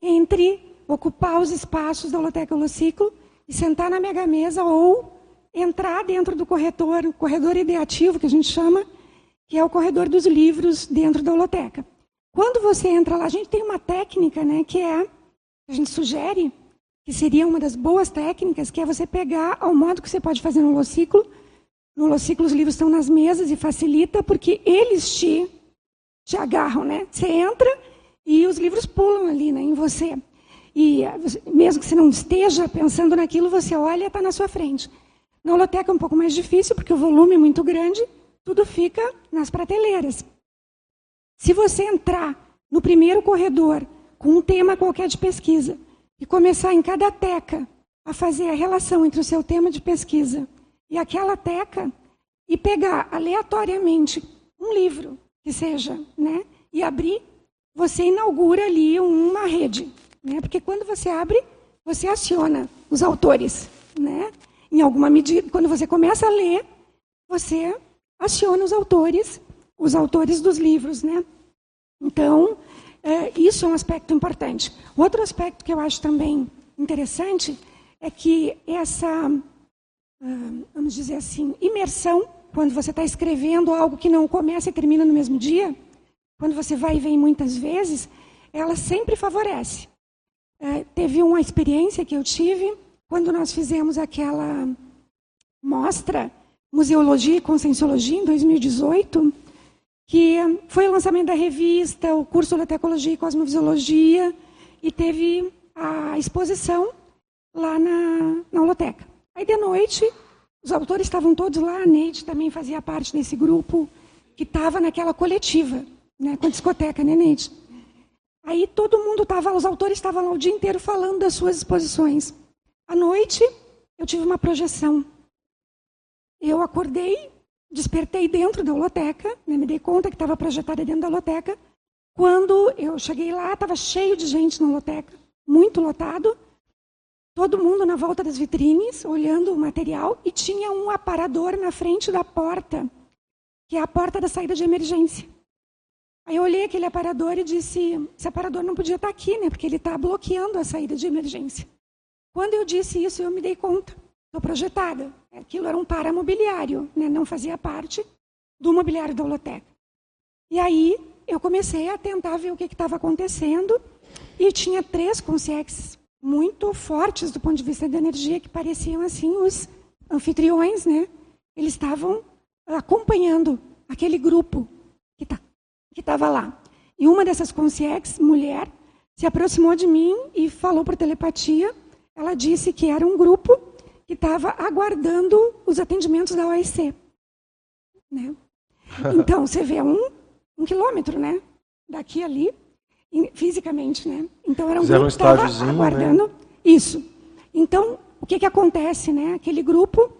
entre ocupar os espaços da holoteca holociclo e sentar na mega mesa ou entrar dentro do corredor, o corredor ideativo que a gente chama, que é o corredor dos livros dentro da holoteca. Quando você entra lá, a gente tem uma técnica, né, que é a gente sugere que seria uma das boas técnicas, que é você pegar ao modo que você pode fazer no holociclo. No holociclo os livros estão nas mesas e facilita porque eles te te agarram, né? Você entra e os livros pulam ali, né, em você. E mesmo que você não esteja pensando naquilo, você olha e está na sua frente. Na holoteca é um pouco mais difícil, porque o volume é muito grande, tudo fica nas prateleiras. Se você entrar no primeiro corredor com um tema qualquer de pesquisa e começar em cada teca a fazer a relação entre o seu tema de pesquisa e aquela teca e pegar aleatoriamente um livro que seja, né, e abrir, você inaugura ali uma rede, né? Porque quando você abre, você aciona os autores, né? em alguma medida, quando você começa a ler, você aciona os autores, os autores dos livros, né? Então, é, isso é um aspecto importante. Outro aspecto que eu acho também interessante é que essa, uh, vamos dizer assim, imersão, quando você está escrevendo algo que não começa e termina no mesmo dia, quando você vai e vem muitas vezes, ela sempre favorece. É, teve uma experiência que eu tive quando nós fizemos aquela mostra Museologia e Conscienciologia em 2018, que foi o lançamento da revista, o curso de Tecologia e Cosmovisiologia, e teve a exposição lá na, na Holoteca. Aí de noite, os autores estavam todos lá, a Neide também fazia parte desse grupo que estava naquela coletiva, né, com a discoteca, né, Neide? Aí todo mundo estava, os autores estavam lá o dia inteiro falando das suas exposições. À noite, eu tive uma projeção. Eu acordei, despertei dentro da holoteca, né, me dei conta que estava projetada dentro da holoteca. Quando eu cheguei lá, estava cheio de gente na holoteca, muito lotado. Todo mundo na volta das vitrines, olhando o material, e tinha um aparador na frente da porta, que é a porta da saída de emergência. Aí eu olhei aquele aparador e disse: esse aparador não podia estar aqui, né? Porque ele está bloqueando a saída de emergência. Quando eu disse isso, eu me dei conta. Estou projetada. Aquilo era um paramobiliário, né? não fazia parte do mobiliário da holoteca. E aí eu comecei a tentar ver o que estava acontecendo e tinha três consciências muito fortes do ponto de vista da energia que pareciam assim os anfitriões, né? Eles estavam acompanhando aquele grupo que estava lá. E uma dessas consciências, mulher, se aproximou de mim e falou por telepatia ela disse que era um grupo que estava aguardando os atendimentos da OIC. Né? *laughs* Então, você vê um, um quilômetro, né? Daqui ali, fisicamente, né? Então, era um Fizeram grupo que estava né? aguardando né? isso. Então, o que, que acontece, né? Aquele grupo,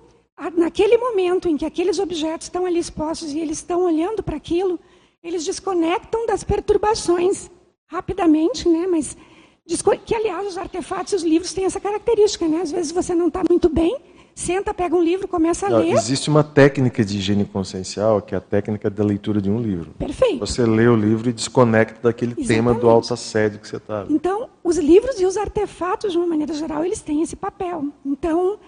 naquele momento em que aqueles objetos estão ali expostos e eles estão olhando para aquilo, eles desconectam das perturbações rapidamente, né? Mas que, aliás, os artefatos e os livros têm essa característica, né? Às vezes você não está muito bem, senta, pega um livro, começa a ler. Existe uma técnica de higiene consciencial, que é a técnica da leitura de um livro. Perfeito. Você lê o livro e desconecta daquele Exatamente. tema do alto assédio que você está. Então, os livros e os artefatos, de uma maneira geral, eles têm esse papel. Então,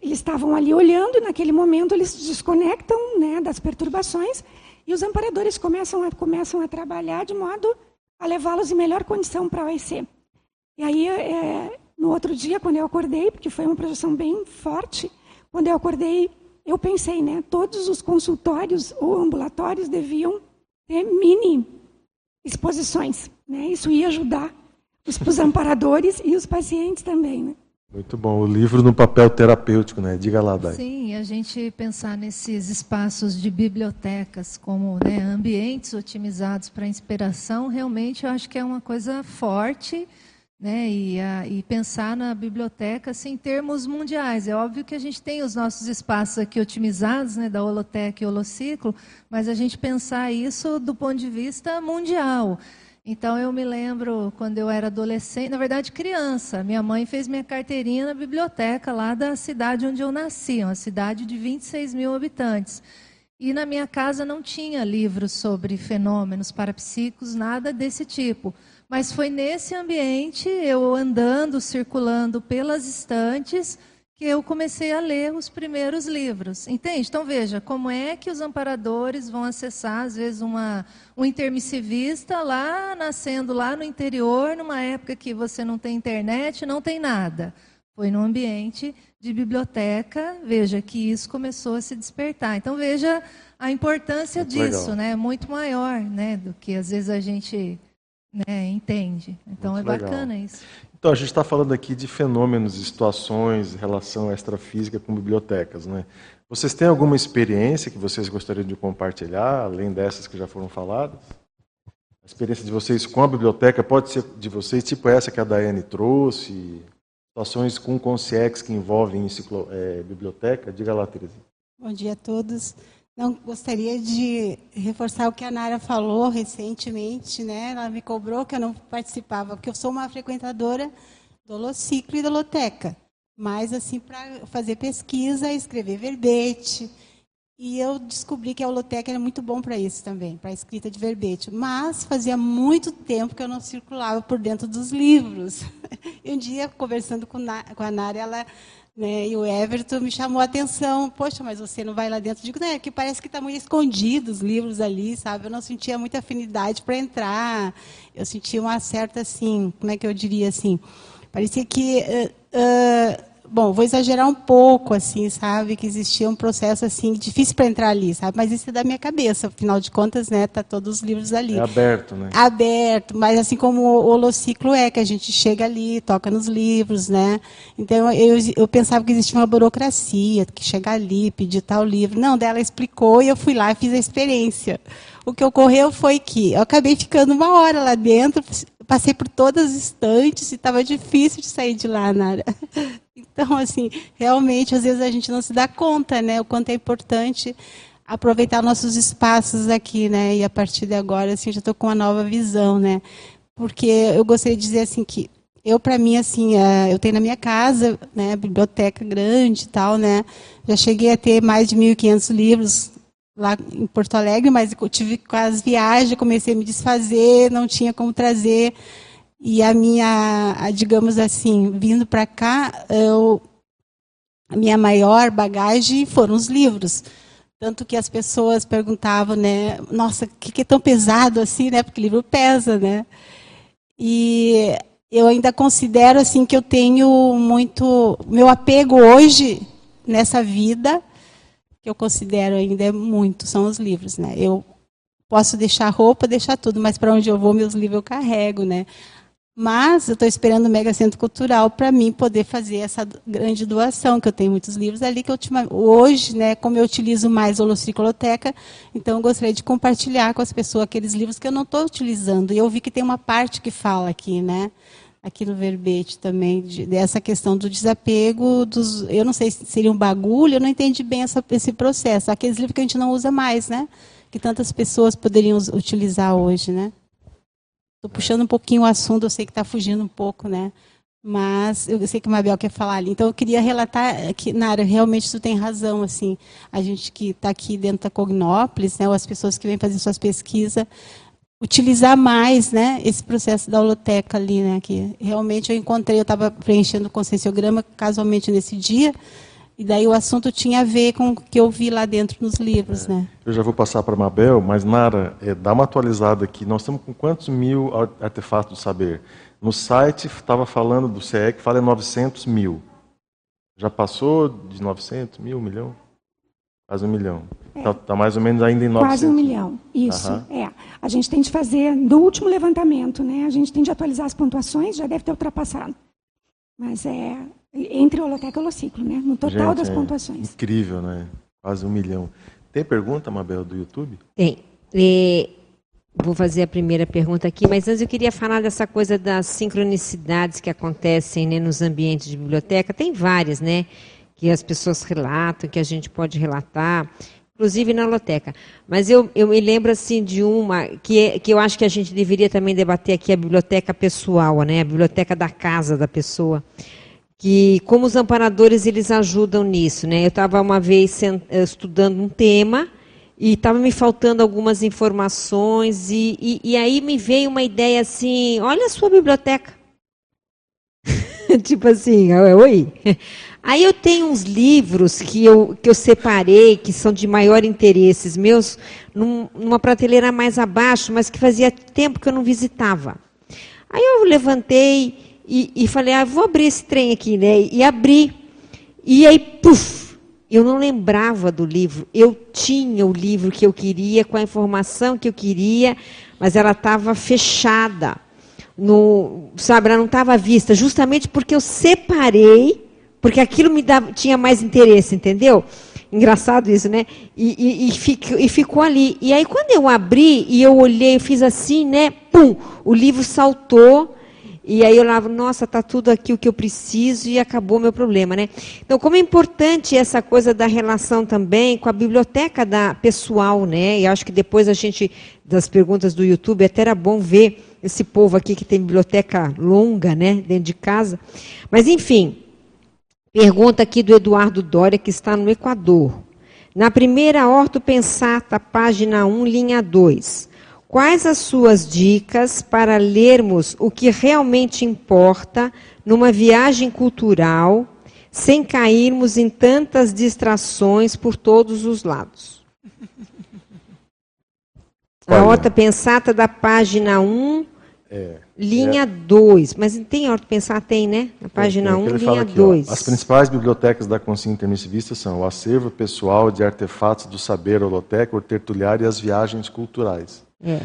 eles estavam ali olhando e naquele momento eles desconectam né, das perturbações e os amparadores começam a, começam a trabalhar de modo a levá-los em melhor condição para a OEC. E aí, é, no outro dia, quando eu acordei, porque foi uma projeção bem forte, Quando eu acordei, eu pensei, né? Todos os consultórios ou ambulatórios deviam ter mini exposições, né? Isso ia ajudar os, os amparadores e os pacientes também, né? Muito bom. O livro no papel terapêutico, né? Diga lá, Dai. Sim, a gente pensar nesses espaços de bibliotecas como né, ambientes otimizados para inspiração, realmente eu acho que é uma coisa forte. Né, e, a, e, pensar na biblioteca assim, em termos mundiais. É óbvio que a gente tem os nossos espaços aqui otimizados, né, da Holoteca e Holociclo, mas a gente pensar isso do ponto de vista mundial. Então eu me lembro quando eu era adolescente, na verdade criança, minha mãe fez minha carteirinha na biblioteca lá da cidade onde eu nasci, uma cidade de 26 mil habitantes. E na minha casa não tinha livros sobre fenômenos parapsíquicos, nada desse tipo. Mas foi nesse ambiente, eu andando, circulando pelas estantes, que eu comecei a ler os primeiros livros. Entende? Então veja, como é que os amparadores vão acessar, às vezes, uma, um intermissivista lá, nascendo lá no interior, numa época que você não tem internet, não tem nada. Foi no ambiente de biblioteca, veja que isso começou a se despertar. Então veja a importância muito disso, legal. né? Muito maior, né, do que às vezes a gente né, entende. Então muito é bacana legal. isso. Então, a gente está falando aqui de fenômenos e situações relação extrafísica com bibliotecas. Né? Vocês têm alguma experiência que vocês gostariam de compartilhar, além dessas que já foram faladas? A experiência de vocês com a biblioteca pode ser de vocês, tipo essa que a Daiane trouxe, situações com concierge que envolvem é, biblioteca. Diga lá, Teresa. Bom dia a todos. Não gostaria de reforçar o que a Nara falou recentemente, né? Ela me cobrou que eu não participava, porque eu sou uma frequentadora do Holociclo e da Loteca, mas assim para fazer pesquisa, escrever verbete. E eu descobri que a Holoteca era muito bom para isso também, para a escrita de verbete. Mas fazia muito tempo que eu não circulava por dentro dos livros. *laughs* E um dia, conversando com a Nara, ela né? E o Everton me chamou a atenção. Poxa, mas você não vai lá dentro? Eu digo, né, que parece que está muito escondido os livros ali, sabe? Eu não sentia muita afinidade para entrar. Eu sentia uma certa, assim, como é que eu diria assim? Parecia que uh, uh, bom, vou exagerar um pouco, assim, sabe, que existia um processo assim difícil para entrar ali, sabe? Mas isso é da minha cabeça, afinal de contas, né, tá todos os livros ali. É aberto, né? Aberto, mas assim como o holociclo é, que a gente chega ali, toca nos livros, né? Então eu, eu pensava que existia uma burocracia, que chegar ali, pedir tal livro. Não, dela explicou e eu fui lá e fiz a experiência. O que ocorreu foi que eu acabei ficando uma hora lá dentro, passei por todas as estantes e estava difícil de sair de lá, Nara. *laughs* Então, assim, realmente, às vezes a gente não se dá conta, né, o quanto é importante aproveitar nossos espaços aqui, né, e a partir de agora, assim, já estou com uma nova visão, né, porque eu gostaria de dizer, assim, que eu, para mim, assim, é, eu tenho na minha casa, né, biblioteca grande e tal, né, já cheguei a ter mais de 1.500 livros lá em Porto Alegre, mas eu tive com as viagens, comecei a me desfazer, não tinha como trazer e a minha, digamos assim, vindo para cá, eu, a minha maior bagagem foram os livros. Tanto que as pessoas perguntavam, né, nossa, o que, que é tão pesado assim, né? Porque livro pesa, né? E eu ainda considero assim que eu tenho muito meu apego hoje nessa vida que eu considero ainda muito são os livros, né? Eu posso deixar roupa, deixar tudo, mas para onde eu vou meus livros eu carrego, né? Mas eu estou esperando o Mega Centro Cultural para mim poder fazer essa grande doação, que eu tenho muitos livros ali que eu, hoje, né, como eu utilizo mais o Holocicloteca, então eu gostaria de compartilhar com as pessoas aqueles livros que eu não estou utilizando. E eu vi que tem uma parte que fala aqui, né? Aqui no verbete também, de, dessa questão do desapego, dos, eu não sei se seria um bagulho, eu não entendi bem essa, esse processo. Aqueles livros que a gente não usa mais, né? Que tantas pessoas poderiam utilizar hoje, né? Estou puxando um pouquinho o assunto, eu sei que está fugindo um pouco, né? Mas eu sei que o Mabel quer falar ali. Então eu queria relatar que, Nara, realmente tu tem razão, assim, a gente que está aqui dentro da Cognópolis, né, ou as pessoas que vêm fazer suas pesquisas, utilizar mais, né, esse processo da holoteca ali, né, que realmente eu encontrei, eu estava preenchendo o conscienciograma casualmente nesse dia, e daí o assunto tinha a ver com o que eu vi lá dentro nos livros, é. né? Eu já vou passar para a Mabel, mas Nara, é, dá uma atualizada aqui. Nós estamos com quantos mil artefatos do saber? No site estava falando do CE que fala em 900 mil. Já passou de 900, mil, um milhão? Quase um milhão. É. Tá, mais ou menos ainda em 900. Quase um milhão, isso. Aham. É. A gente tem de fazer, do último levantamento, né? A gente tem de atualizar as pontuações, já deve ter ultrapassado. Mas é entre o holoteca e o holociclo, né? No total Gente, das é pontuações. Incrível, né? Quase um milhão. Tem pergunta, Mabel, do YouTube? Tem. É, vou fazer a primeira pergunta aqui, mas antes eu queria falar dessa coisa das sincronicidades que acontecem né, nos ambientes de biblioteca. Tem várias, né? Que as pessoas relatam, que a gente pode relatar, inclusive na biblioteca. Mas eu, eu me lembro assim de uma que, é- que eu acho que a gente deveria também debater aqui a biblioteca pessoal, né? A biblioteca da casa da pessoa que como os amparadores eles ajudam nisso, né? Eu estava uma vez eh, estudando um tema e estava me faltando algumas informações e, e, e aí me veio uma ideia assim, olha a sua biblioteca, *laughs* tipo assim, oi. Aí eu tenho uns livros que eu, que eu separei, que são de maior interesse meus, num- numa prateleira mais abaixo, mas que fazia tempo que eu não visitava. Aí eu levantei e, e falei, ah, vou abrir esse trem aqui, né? E abri. E aí, puf, eu não lembrava do livro. Eu tinha o livro que eu queria, com a informação que eu queria, mas ela estava fechada. No, sabe, ela não estava à vista, justamente porque eu separei, porque aquilo me dava, tinha mais interesse, entendeu? Engraçado isso, né? E, e, e, fico- e ficou ali. E aí, quando eu abri e eu olhei, eu fiz assim, né? Pum! O livro saltou. E aí eu lavo, nossa, tá tudo aqui o que eu preciso e acabou meu problema, né? Então, como é importante essa coisa da relação também com a biblioteca da pessoal, né? E acho que depois a gente das perguntas do YouTube até era bom ver esse povo aqui que tem biblioteca longa, né, dentro de casa. Mas enfim, pergunta aqui do Eduardo Dória que está no Equador. Na primeira Orto Pensata, página 1, linha 2. Quais as suas dicas para lermos o que realmente importa numa viagem cultural, sem cairmos em tantas distrações por todos os lados? A Olha. Horta Pensata da página 1, É. linha 2. Mas não tem Horta Pensata? Tem, né? Na página Tem, 1, ele fala linha aqui, ó, 2. As principais bibliotecas da consciência intermissivista são o acervo pessoal de artefatos do saber holoteca, o tertuliário e as viagens culturais. É.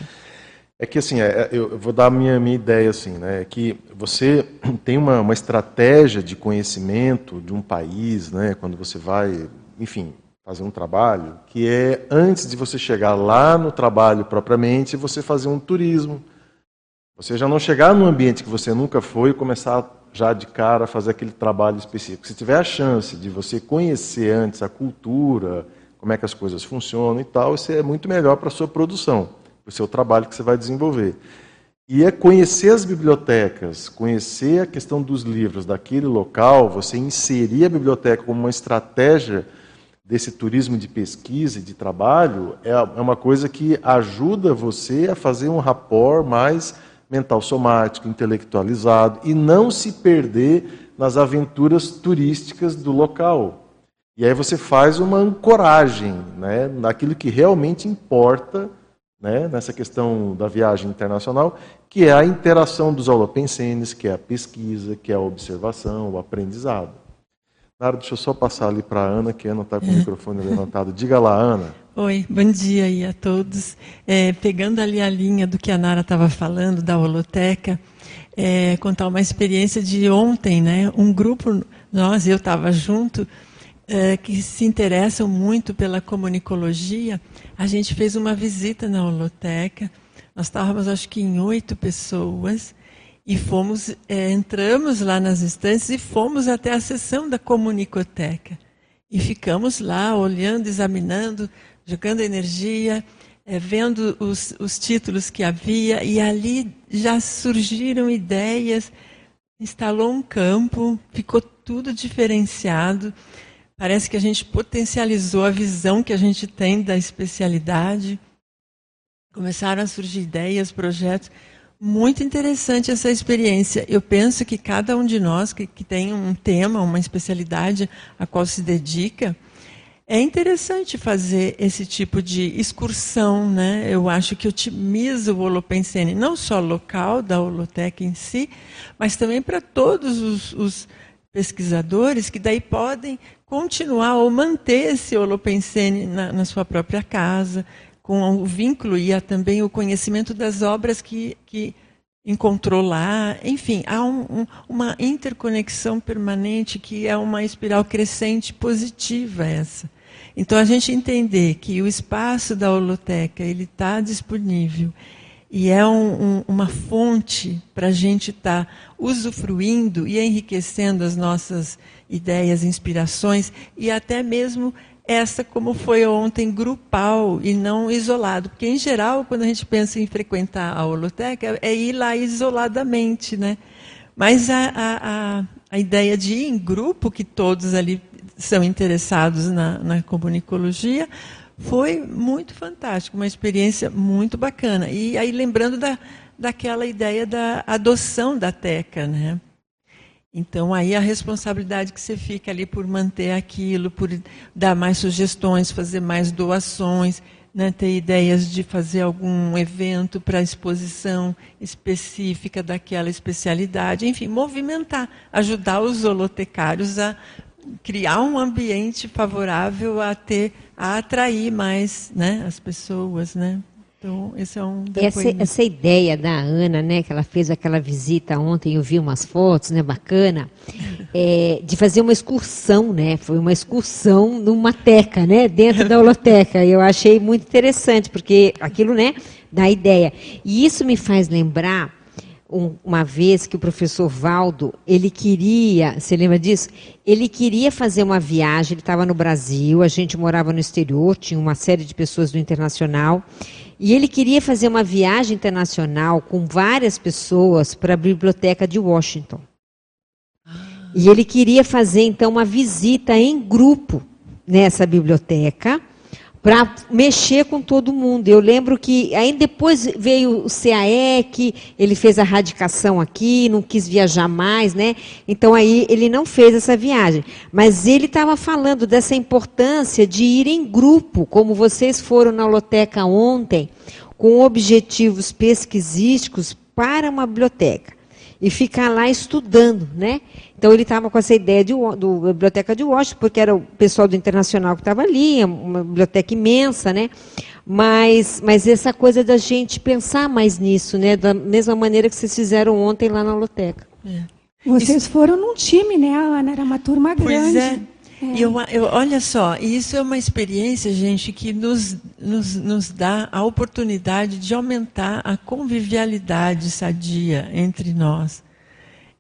É que assim, é, eu eu vou dar a minha, minha ideia assim, né? É que você *clears throat* tem uma, uma estratégia de conhecimento de um país, né? Quando você vai, enfim, fazer um trabalho, que é antes de você chegar lá no trabalho propriamente, você fazer um turismo. Você já não chegar num ambiente que você nunca foi e começar já de cara a fazer aquele trabalho específico. Se tiver a chance de você conhecer antes a cultura, como é que as coisas funcionam e tal, isso é muito melhor para a sua produção, para o seu trabalho que você vai desenvolver. E é conhecer as bibliotecas, conhecer a questão dos livros daquele local, você inserir a biblioteca como uma estratégia desse turismo de pesquisa e de trabalho, é é uma coisa que ajuda você a fazer um rapport mais mental somático, intelectualizado, e não se perder nas aventuras turísticas do local. E aí você faz uma ancoragem né, naquilo que realmente importa né, nessa questão da viagem internacional, que é a interação dos holopensenes, que é a pesquisa, que é a observação, o aprendizado. Nara, deixa eu só passar ali para a Ana, que a Ana está com o microfone levantado. Diga lá, Ana. Oi, bom dia aí a todos. É, pegando ali a linha do que a Nara estava falando, da holoteca, é, contar uma experiência de ontem, né? Um grupo, nós, eu estava junto, é, que se interessam muito pela comunicologia, a gente fez uma visita na holoteca. Nós estávamos, acho que, em oito pessoas e fomos, é, entramos lá nas instâncias e fomos até a sessão da comunicoteca. E ficamos lá olhando, examinando, jogando energia, é, vendo os, os títulos que havia, e ali já surgiram ideias, instalou um campo, ficou tudo diferenciado. Parece que a gente potencializou a visão que a gente tem da especialidade. Começaram a surgir ideias, projetos. Muito interessante essa experiência. Eu penso que cada um de nós que, que tem um tema, uma especialidade a qual se dedica, é interessante fazer esse tipo de excursão, né? Eu acho que otimiza o Holopensene, não só local da holoteca em si, mas também para todos os, os pesquisadores que daí podem continuar ou manter esse holopensene na, na sua própria casa, com o vínculo e também o conhecimento das obras que, que encontrou lá. Enfim, há um, um, uma interconexão permanente que é uma espiral crescente positiva essa. Então, a gente entender que o espaço da holoteca ele está disponível e é um, um, uma fonte para a gente estar tá usufruindo e enriquecendo as nossas ideias, inspirações e até mesmo essa como foi ontem grupal e não isolado, porque em geral quando a gente pensa em frequentar a holoteca é ir lá isoladamente, né? Mas a, a, a, ideia de ir em grupo, que todos ali são interessados na, na comunicologia, foi muito fantástico, uma experiência muito bacana. E aí lembrando da, daquela ideia da adoção da Teca, né? Então aí a responsabilidade que você fica ali por manter aquilo, por dar mais sugestões, fazer mais doações, né, ter ideias de fazer algum evento para exposição específica daquela especialidade, enfim, movimentar, ajudar os holotecários a criar um ambiente favorável a ter a atrair mais né, as pessoas, né? Então, esse é um essa, essa ideia da Ana, né, que ela fez aquela visita ontem, eu vi umas fotos, né, bacana, é, de fazer uma excursão, né, foi uma excursão numa teca, né, dentro da holoteca. Eu achei muito interessante, porque aquilo, né, dá ideia. E isso me faz lembrar um, uma vez que o professor Valdo, ele queria, você lembra disso? Ele queria fazer uma viagem, ele estava no Brasil, a gente morava no exterior, tinha uma série de pessoas do internacional, e ele queria fazer uma viagem internacional com várias pessoas para a biblioteca de Washington. E ele queria fazer então uma visita em grupo nessa biblioteca para mexer com todo mundo. Eu lembro que aí depois veio o CAEC, ele fez a radicação aqui, não quis viajar mais, né? Então aí ele não fez essa viagem. Mas ele estava falando dessa importância de ir em grupo, como vocês foram na Loteca ontem, com objetivos pesquisísticos para uma biblioteca e ficar lá estudando, né? Então ele estava com essa ideia de, do biblioteca de Washington, porque era o pessoal do internacional que estava ali, uma biblioteca imensa, né? Mas, mas essa coisa da gente pensar mais nisso, né? Da mesma maneira que vocês fizeram ontem lá na biblioteca. É. Vocês Isso... foram num time, né, Ana? Era uma turma grande. Pois é. É. Eu, eu, olha só, isso é uma experiência, gente, que nos, nos, nos dá a oportunidade de aumentar a convivialidade sadia entre nós.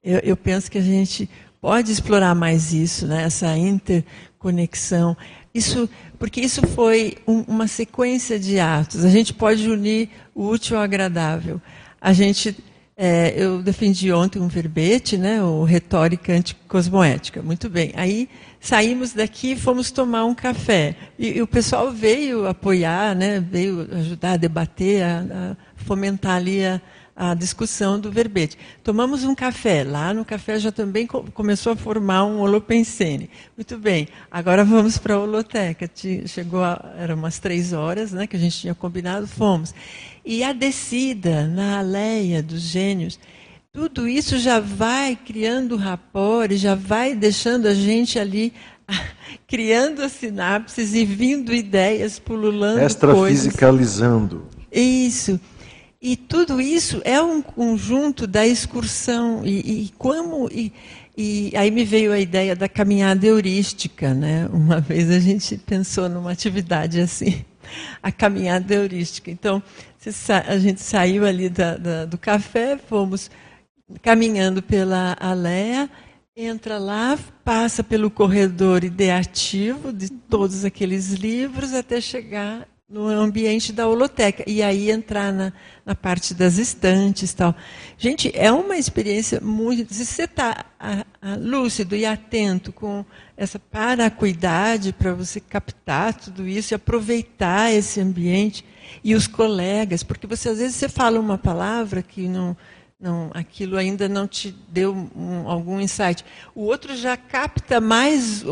Eu, eu penso que a gente pode explorar mais isso, né, essa interconexão. Isso, porque isso foi um, uma sequência de atos. A gente pode unir o útil ao agradável. A gente é, eu defendi ontem um verbete, né, o Retórica Anticosmoética. Muito bem. Aí saímos daqui e fomos tomar um café. E, e, o pessoal veio apoiar, né, veio ajudar a debater, a, a fomentar ali a, a, discussão do verbete. Tomamos um café. Lá no café já também co começou a formar um holopensene. Muito bem. Agora vamos para a holoteca. Chegou, a, era umas três horas, né, que a gente tinha combinado, fomos. E a descida na aleia dos gênios tudo isso já vai criando rapport, já vai deixando a gente ali *laughs* criando as sinapses e vindo ideias, pululando Extrafisicalizando. Isso. E tudo isso é um conjunto da excursão. E, e como. E, e, aí me veio a ideia da caminhada heurística. Né? Uma *laughs* vez a gente pensou numa atividade assim, a caminhada heurística. Então, a gente saiu ali da, da, do café, fomos caminhando pela alea, entra lá, passa pelo corredor ideativo de todos aqueles livros até chegar no ambiente da holoteca e aí entrar na, na parte das estantes tal. Gente, é uma experiência muito. Se você está lúcido e atento com essa paracuidade para você captar tudo isso e aproveitar esse ambiente e os colegas, porque você às vezes você fala uma palavra que não não, aquilo ainda não te deu um, algum insight. O outro já capta mais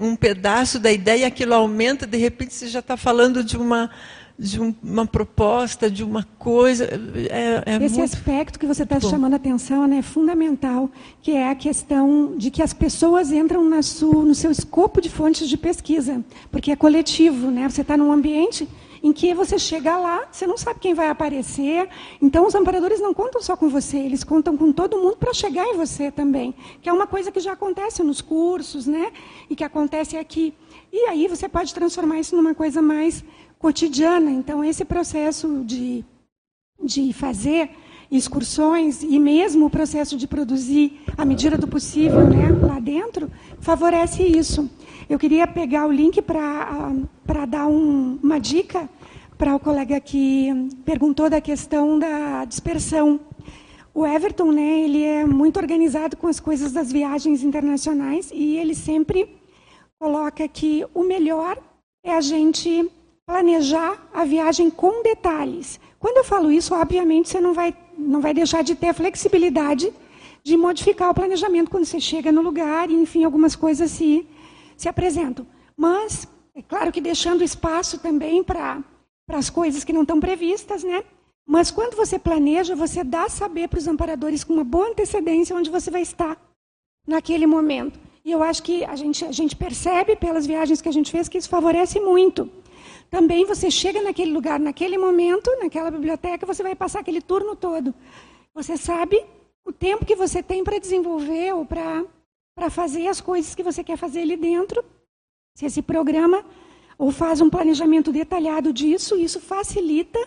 um pedaço da ideia, aquilo aumenta, de repente você já está falando de uma de um, uma proposta, de uma coisa. É, é Esse muito... aspecto que você está chamando a atenção né, é fundamental, que é a questão de que as pessoas entram na sua, no seu escopo de fontes de pesquisa, porque é coletivo, né? Você está num ambiente em que você chega lá, você não sabe quem vai aparecer. Então, os amparadores não contam só com você, eles contam com todo mundo para chegar em você também, que é uma coisa que já acontece nos cursos, né? E que acontece aqui. E aí você pode transformar isso numa coisa mais cotidiana. Então, esse processo de, de fazer excursões e mesmo o processo de produzir à medida do possível né, lá dentro, favorece isso. Eu queria pegar o link para dar um, uma dica para o colega que perguntou da questão da dispersão. O Everton, né, ele é muito organizado com as coisas das viagens internacionais e ele sempre coloca que o melhor é a gente planejar a viagem com detalhes. Quando eu falo isso, obviamente você não vai, não vai deixar de ter a flexibilidade de modificar o planejamento quando você chega no lugar, e, enfim, algumas coisas se se apresentam. Mas, é claro que deixando espaço também para as coisas que não estão previstas, né? Mas quando você planeja, você dá saber para os amparadores com uma boa antecedência onde você vai estar naquele momento. E eu acho que a gente, a gente percebe pelas viagens que a gente fez que isso favorece muito. Também você chega naquele lugar, naquele momento, naquela biblioteca, você vai passar aquele turno todo. Você sabe o tempo que você tem para desenvolver ou para fazer as coisas que você quer fazer ali dentro. Se programa ou faz um planejamento detalhado disso, isso facilita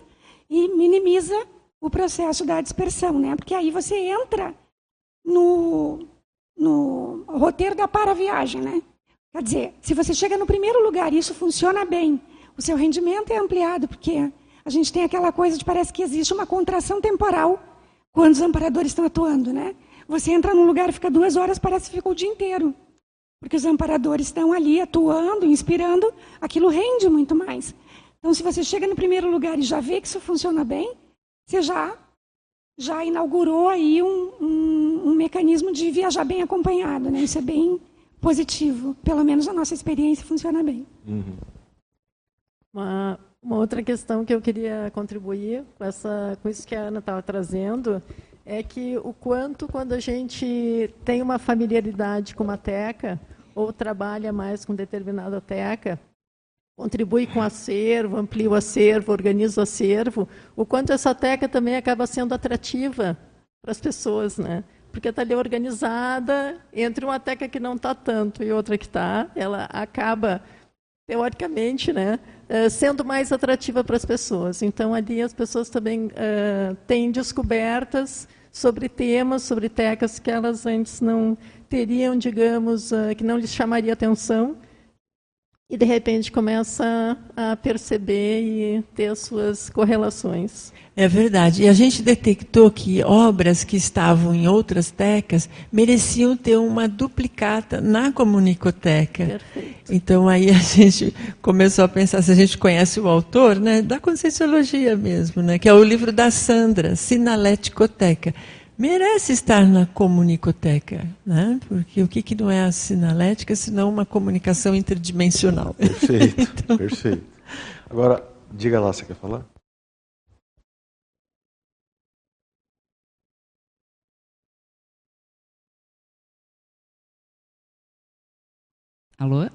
e minimiza o processo da dispersão, né? Porque aí você entra no, no roteiro da para-viagem, né? Quer dizer, se você chega no primeiro lugar e isso funciona bem, o seu rendimento é ampliado, porque a gente tem aquela coisa de parece que existe uma contração temporal quando os amparadores estão atuando, né? Você entra num lugar e fica duas horas, parece que fica o dia inteiro. Porque os amparadores estão ali atuando, inspirando, aquilo rende muito mais. Então, se você chega no primeiro lugar e já vê que isso funciona bem, você já, já inaugurou aí um, um, um mecanismo de viajar bem acompanhado. Né? Isso é bem positivo. Pelo menos a nossa experiência funciona bem. Uhum. Uma, uma outra questão que eu queria contribuir com, essa, com isso que a Ana estava trazendo é que o quanto quando a gente tem uma familiaridade com uma teca ou trabalha mais com determinada teca, contribui com o acervo, amplia o acervo, organiza o acervo, o quanto essa teca também acaba sendo atrativa para as pessoas, né? Porque está ali organizada, entre uma teca que não está tanto e outra que está, ela acaba, teoricamente, né, eh, sendo mais atrativa para as pessoas. Então, ali as pessoas também uh, têm descobertas sobre temas, sobre tecas que elas antes não teriam, digamos, uh, que não lhes chamaria atenção, e de repente começa a perceber e ter as suas correlações. É verdade. E a gente detectou que obras que estavam em outras tecas mereciam ter uma duplicata na comunicoteca. Perfeito. Então aí a *laughs* gente começou a pensar, se a gente conhece o autor, né, da Conscienciologia mesmo, né, que é o livro da Sandra, Sinaleticoteca merece estar na comunicoteca, né? porque o que, que não é a sinalética senão uma comunicação interdimensional. *laughs* Perfeito, *laughs* então... perfeito. Agora, diga lá, você quer falar? Alô?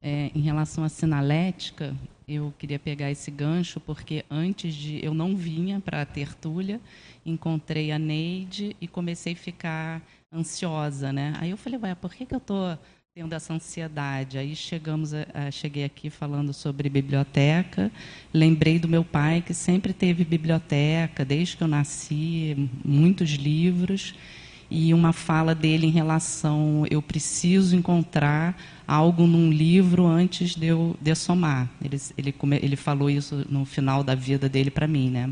É, em relação à sinalética, eu queria pegar esse gancho porque antes de eu não vinha para a tertúlia, encontrei a Neide e comecei a ficar ansiosa, né? Aí eu falei, vai, por que, que eu estou tendo essa ansiedade? Aí chegamos, a, a, cheguei aqui falando sobre biblioteca, lembrei do meu pai que sempre teve biblioteca desde que eu nasci, muitos livros e uma fala dele em relação eu preciso encontrar algo num livro antes de eu de somar. Ele, ele, ele falou isso no final da vida dele para mim, né?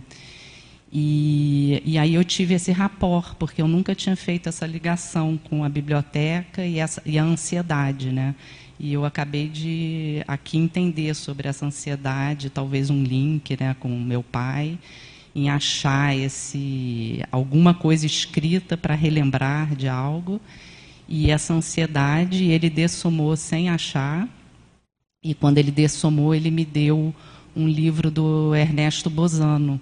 E, e aí eu tive esse rapport, porque eu nunca tinha feito essa ligação com a biblioteca e, essa, e a ansiedade, né? E eu acabei de aqui entender sobre essa ansiedade, talvez um link, né, com meu pai em achar esse alguma coisa escrita para relembrar de algo e essa ansiedade ele dessomou sem achar e quando ele dessomou ele me deu um livro do Ernesto Bozano.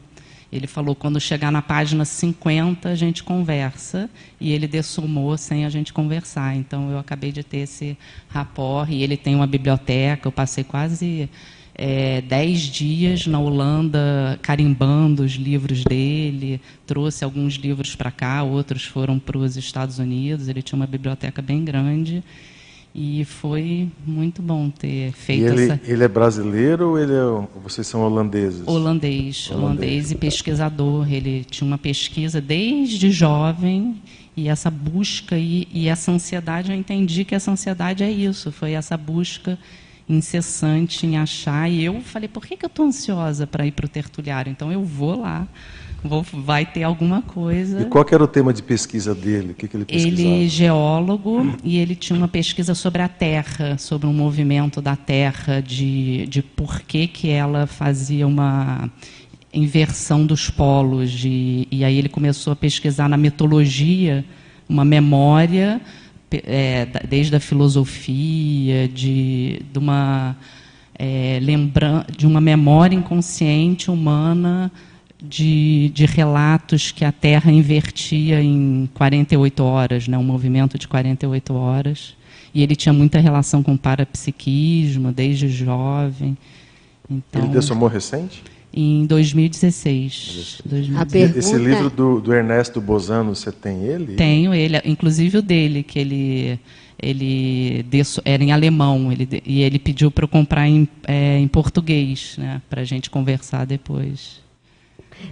Ele falou, quando chegar na página 50, a gente conversa, e ele dessumou sem a gente conversar. Então, eu acabei de ter esse rapport, e ele tem uma biblioteca, eu passei quase é, dez dias na Holanda carimbando os livros dele, trouxe alguns livros para cá, outros foram para os Estados Unidos, ele tinha uma biblioteca bem grande, e foi muito bom ter feito e ele, essa. Ele é brasileiro ou ele é, vocês são holandeses? Holandês, holandês, holandês e pesquisador. Ele tinha uma pesquisa desde jovem e essa busca e, e essa ansiedade, eu entendi que essa ansiedade é isso, foi essa busca incessante em achar. E eu falei, por que, que eu estou ansiosa para ir para o tertuliário? Então eu vou lá vou, vai ter alguma coisa. E qual era o tema de pesquisa dele? O que, que ele pesquisava? Ele é geólogo e ele tinha uma pesquisa sobre a Terra, sobre um movimento da Terra, de, de por que, que ela fazia uma inversão dos polos. De, e aí ele começou a pesquisar na mitologia uma memória, é, desde a filosofia, de, de uma... É, lembra de uma memória inconsciente humana de, de, relatos que a Terra invertia em 48 horas, né, um movimento de 48 horas. E ele tinha muita relação com parapsiquismo, desde jovem. Então, ele dessomou recente? Em 2016. 2016. Esse livro do, do, Ernesto Bozano, você tem ele? Tenho ele, inclusive o dele, que ele ele era em alemão ele, e ele pediu para eu comprar em, é, em português, né, para a gente conversar depois.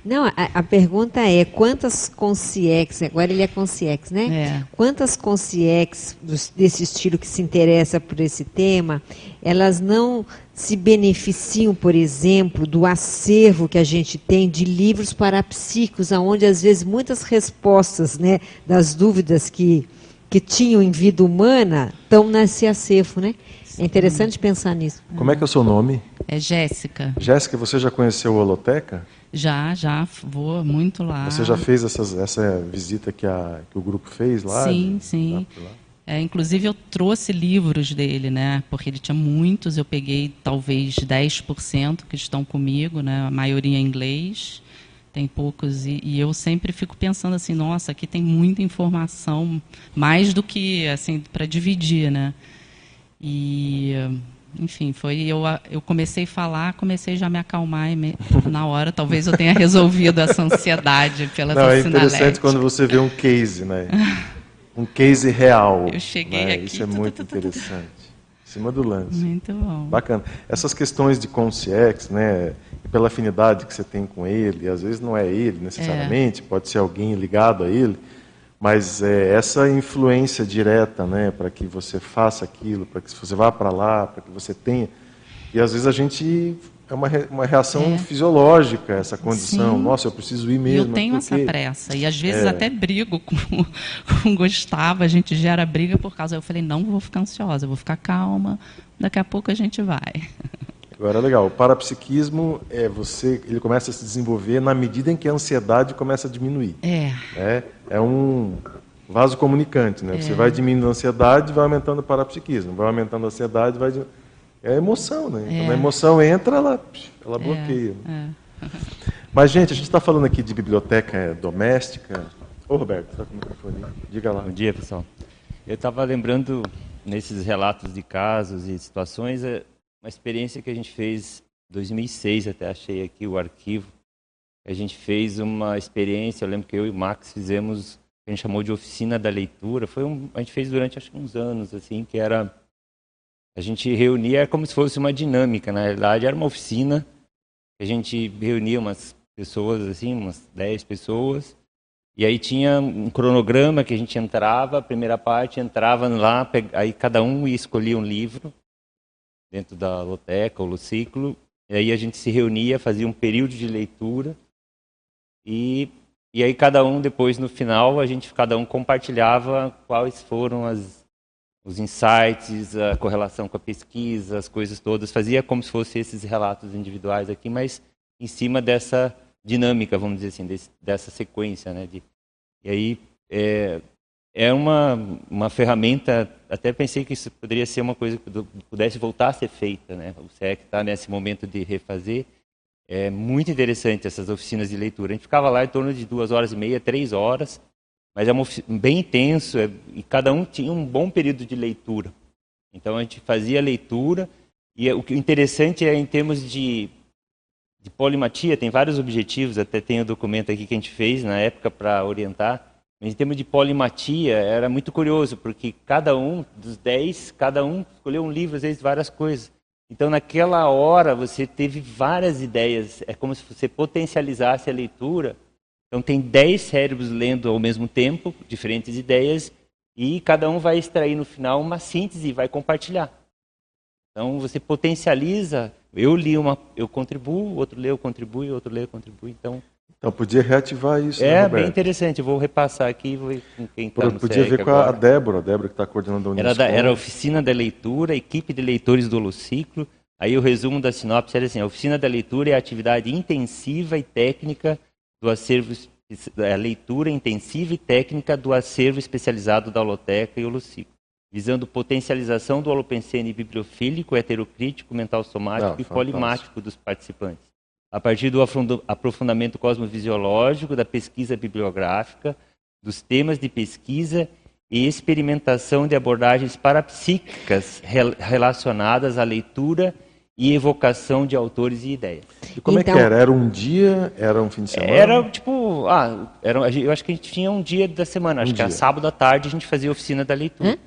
Não, a, a, pergunta é quantas consciex, agora ele é consciex, né? É. Quantas consciex desse estilo que se interessa por esse tema, elas não se beneficiam, por exemplo, do acervo que a gente tem de livros parapsíquicos, onde às vezes muitas respostas né, das dúvidas que, que tinham em vida humana estão nesse acervo, né? É interessante pensar nisso. Como é que é o seu nome? É Jéssica. Jéssica, você já conheceu a Holoteca? Já, já vou muito lá. Você já fez essas, essa visita que, a, que o grupo fez lá? Sim, sim. Lá, lá? É, inclusive eu trouxe livros dele, né? Porque ele tinha muitos, eu peguei talvez 10% que estão comigo, né? A maioria em inglês, tem poucos e, e, eu sempre fico pensando assim, nossa, aqui tem muita informação, mais do que assim para dividir, né? E enfim, foi eu, eu comecei a falar, comecei já a me acalmar e me, na hora talvez eu tenha resolvido essa ansiedade pela Não, é interessante quando você vê um case, né? Um case real. Eu cheguei né? aqui. Isso é muito interessante. Em cima do lance. Muito bom. Bacana. Essas questões de consciex, né? Pela afinidade que você tem com ele, às vezes não é ele necessariamente, é. pode ser alguém ligado a ele mas é, essa influência direta, né, para que você faça aquilo, para que você vá para lá, para que você tenha. E às vezes a gente é uma, uma reação é. fisiológica essa condição. Sim. Nossa, eu preciso ir mesmo. Eu tenho essa pressa e às vezes é. até brigo com, *laughs* com o Gustavo. A gente gera briga por causa. Eu falei não vou ficar ansiosa, vou ficar calma. Daqui a pouco a gente vai. *laughs* Agora, legal. O parapsiquismo é você, ele começa a se desenvolver na medida em que a ansiedade começa a diminuir. É. É, é um vaso comunicante, né? É. Você vai diminuindo a ansiedade, vai aumentando o parapsiquismo, vai aumentando a ansiedade, vai é a emoção, né? É. Quando a emoção entra, ela, ela é, bloqueia. É. *laughs* Mas gente, a gente está falando aqui de biblioteca doméstica. Ô Roberto, está com o microfone? Diga lá. Bom dia, pessoal. Eu estava lembrando nesses relatos de casos e situações é, uma experiência que a gente fez em 2006, até achei aqui o arquivo. A gente fez uma experiência, eu lembro que eu e o Max fizemos, a gente chamou de oficina da leitura. Foi um, a gente fez durante acho que uns anos, assim, que era a gente reunia como se fosse uma dinâmica, na realidade era uma oficina. A gente reunia umas pessoas assim, umas 10 pessoas. E aí tinha um cronograma que a gente entrava, a primeira parte entrava lá, aí cada um escolhia um livro dentro da loteca, o Luciclo. E aí a gente se reunia, fazia um período de leitura e e aí cada um depois no final a gente cada um compartilhava quais foram as os insights, a correlação com a pesquisa, as coisas todas, fazia como se fossem esses relatos individuais aqui, mas em cima dessa dinâmica, vamos dizer assim, desse, dessa sequência, né? De, e aí é, é uma, uma ferramenta, até pensei que isso poderia ser uma coisa que pudesse voltar a ser feita, né? O SEC está nesse momento de refazer. É muito interessante essas oficinas de leitura. A gente ficava lá em torno de duas horas e meia, três horas, mas é bem intenso é, e cada um tinha um bom período de leitura. Então a gente fazia leitura e é, o que interessante é em termos de, de polimatia, tem vários objetivos, até tem o documento aqui que a gente fez na época para orientar mas em termos de polimatia, era muito curioso, porque cada um dos dez, cada um escolheu um livro, às vezes várias coisas. Então, naquela hora, você teve várias ideias. É como se você potencializasse a leitura. Então, tem dez cérebros lendo ao mesmo tempo, diferentes ideias, e cada um vai extrair no final uma síntese e vai compartilhar. Então, você potencializa. Eu li uma, eu contribuo, outro lê, eu contribuo, outro lê, eu contribuo. Então, então podia reativar isso. É né, bem interessante. vou repassar aqui vou com quem está no Podia ver com agora. a Débora, a Débora que está coordenando a Unesco. Era, da, era a oficina da leitura, equipe de leitores do Holociclo. Aí o resumo da sinopse era assim: a oficina da leitura é a atividade intensiva e técnica do acervo a leitura intensiva e técnica do acervo especializado da Holoteca e Holociclo, visando potencialização do holopensene bibliofílico, heterocrítico, mental somático Não, e fantástico. polimático dos participantes a partir do aprofundamento cosmovisiológico, da pesquisa bibliográfica, dos temas de pesquisa e experimentação de abordagens parapsíquicas relacionadas à leitura e evocação de autores e ideias. E como então, é que era? Era um dia? Era um fim de semana? Era tipo, ah, era, eu acho que a gente tinha um dia da semana, um acho dia. que era sábado à tarde a gente fazia oficina da leitura. Hã?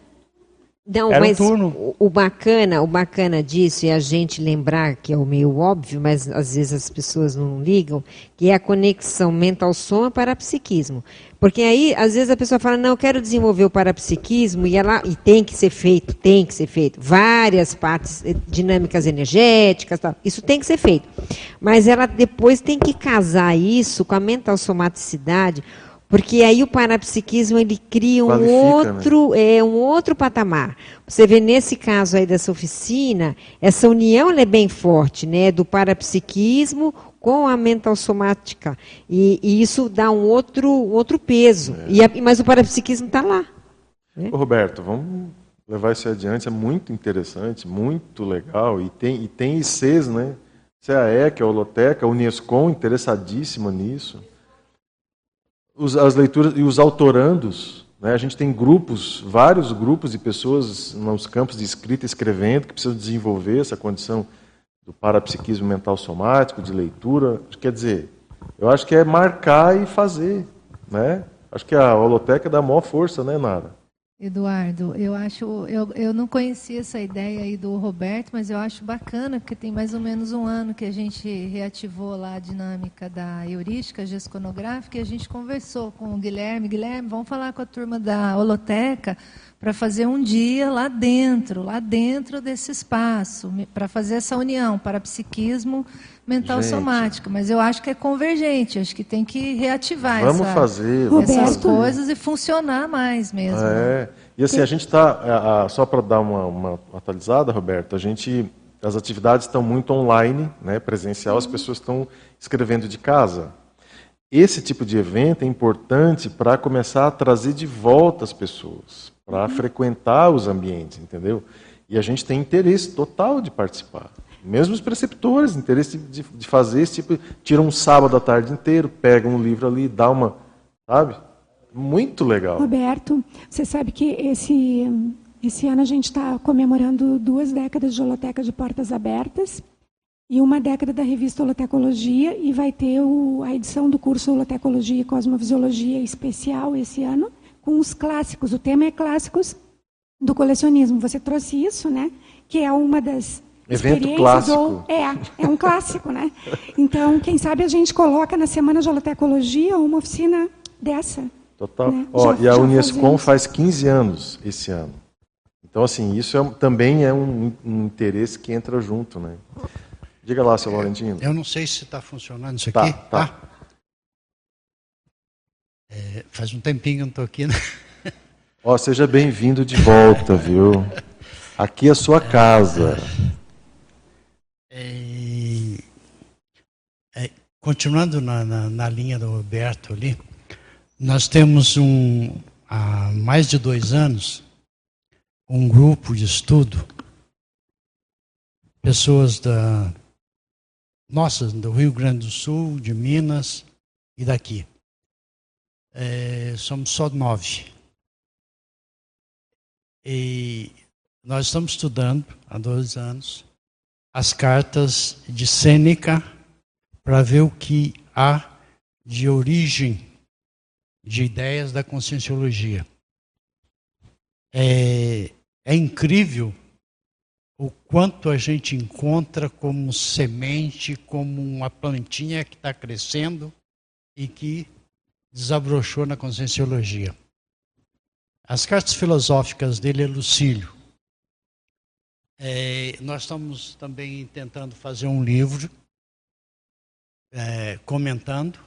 Não, Era mas um o, o bacana, o bacana disso é a gente lembrar que é o meio óbvio, mas às vezes as pessoas não ligam, que é a conexão mental-soma para psiquismo. Porque aí, às vezes a pessoa fala, não, eu quero desenvolver o parapsiquismo e ela e tem que ser feito, tem que ser feito. Várias partes eh, dinâmicas energéticas, tal, isso tem que ser feito. Mas ela depois tem que casar isso com a mental somaticidade porque aí o parapsiquismo ele cria um Qualifica, né? outro, né? é um outro patamar. Você vê nesse caso aí dessa oficina, essa união é bem forte, né, do parapsiquismo com a mental somática. E, e isso dá um outro, outro peso. É. E a, mas o parapsiquismo está lá. Né? Ô, Roberto, vamos levar isso adiante. É muito interessante, muito legal. E tem, e tem ICs, né? CAE, que é a Holoteca, a Unescom, interessadíssima nisso os, as leituras e os autorandos. Né? A gente tem grupos, vários grupos de pessoas nos campos de escrita escrevendo que precisam desenvolver essa condição do parapsiquismo mental somático, de leitura. Quer dizer, eu acho que é marcar e fazer. Né? Acho que a holoteca dá maior força, né, Nara? Eduardo, eu acho, eu, eu não conhecia essa ideia aí do Roberto, mas eu acho bacana, porque tem mais ou menos um ano que a gente reativou lá a dinâmica da heurística gesconográfica e a gente conversou com o Guilherme. Guilherme, vamos falar com a turma da holoteca para fazer um dia lá dentro, lá dentro desse espaço, para fazer essa união para psiquismo mental Gente. somático, mas eu acho que é convergente, acho que tem que reativar vamos essa, fazer, vamos essas fazer. coisas e funcionar mais mesmo. É. Né? E assim, a gente está, só para dar uma, uma, atualizada, Roberto, a gente, as atividades estão muito online, né, presencial, as pessoas estão escrevendo de casa. Esse tipo de evento é importante para começar a trazer de volta as pessoas, para uhum. frequentar os ambientes, entendeu? E a gente tem interesse total de participar. Mesmo os preceptores, interesse de, de fazer esse tipo. Tira um sábado à tarde inteiro, pega um livro ali, dá uma. Sabe? Muito legal. Roberto, você sabe que esse, esse ano a gente está comemorando duas décadas de holoteca de portas abertas e uma década da revista Holotecologia e vai ter o, a edição do curso Holotecologia e Cosmovisiologia especial esse ano com os clássicos. O tema é clássicos do colecionismo. Você trouxe isso, né? Que é uma das Evento clássico. Ou, é, é um clássico, né? Então, quem sabe a gente coloca na Semana de Holotecologia uma oficina dessa. Total. Né? Ó, já, e a Unescom faz 15 anos esse ano. Então, assim, isso é, também é um, um, interesse que entra junto, né? Diga lá, seu Laurentino. Eu não sei se está funcionando isso tá, aqui. Tá. tá. É, faz um tempinho que eu não estou aqui, né? Ó, seja bem-vindo de volta, viu? *laughs* Aqui é a sua casa. É, é, continuando na, na, na, linha do Roberto ali, nós temos um, há mais de dois anos um grupo de estudo, pessoas da nossas do Rio Grande do Sul, de Minas e daqui. É, somos só nove. E nós estamos estudando há dois anos as cartas de Sêneca para ver o que há de origem de ideias da conscienciologia. É, é incrível o quanto a gente encontra como semente, como uma plantinha que está crescendo e que desabrochou na conscienciologia. As cartas filosóficas dele é Lucílio. É, nós estamos também tentando fazer um livro é, comentando.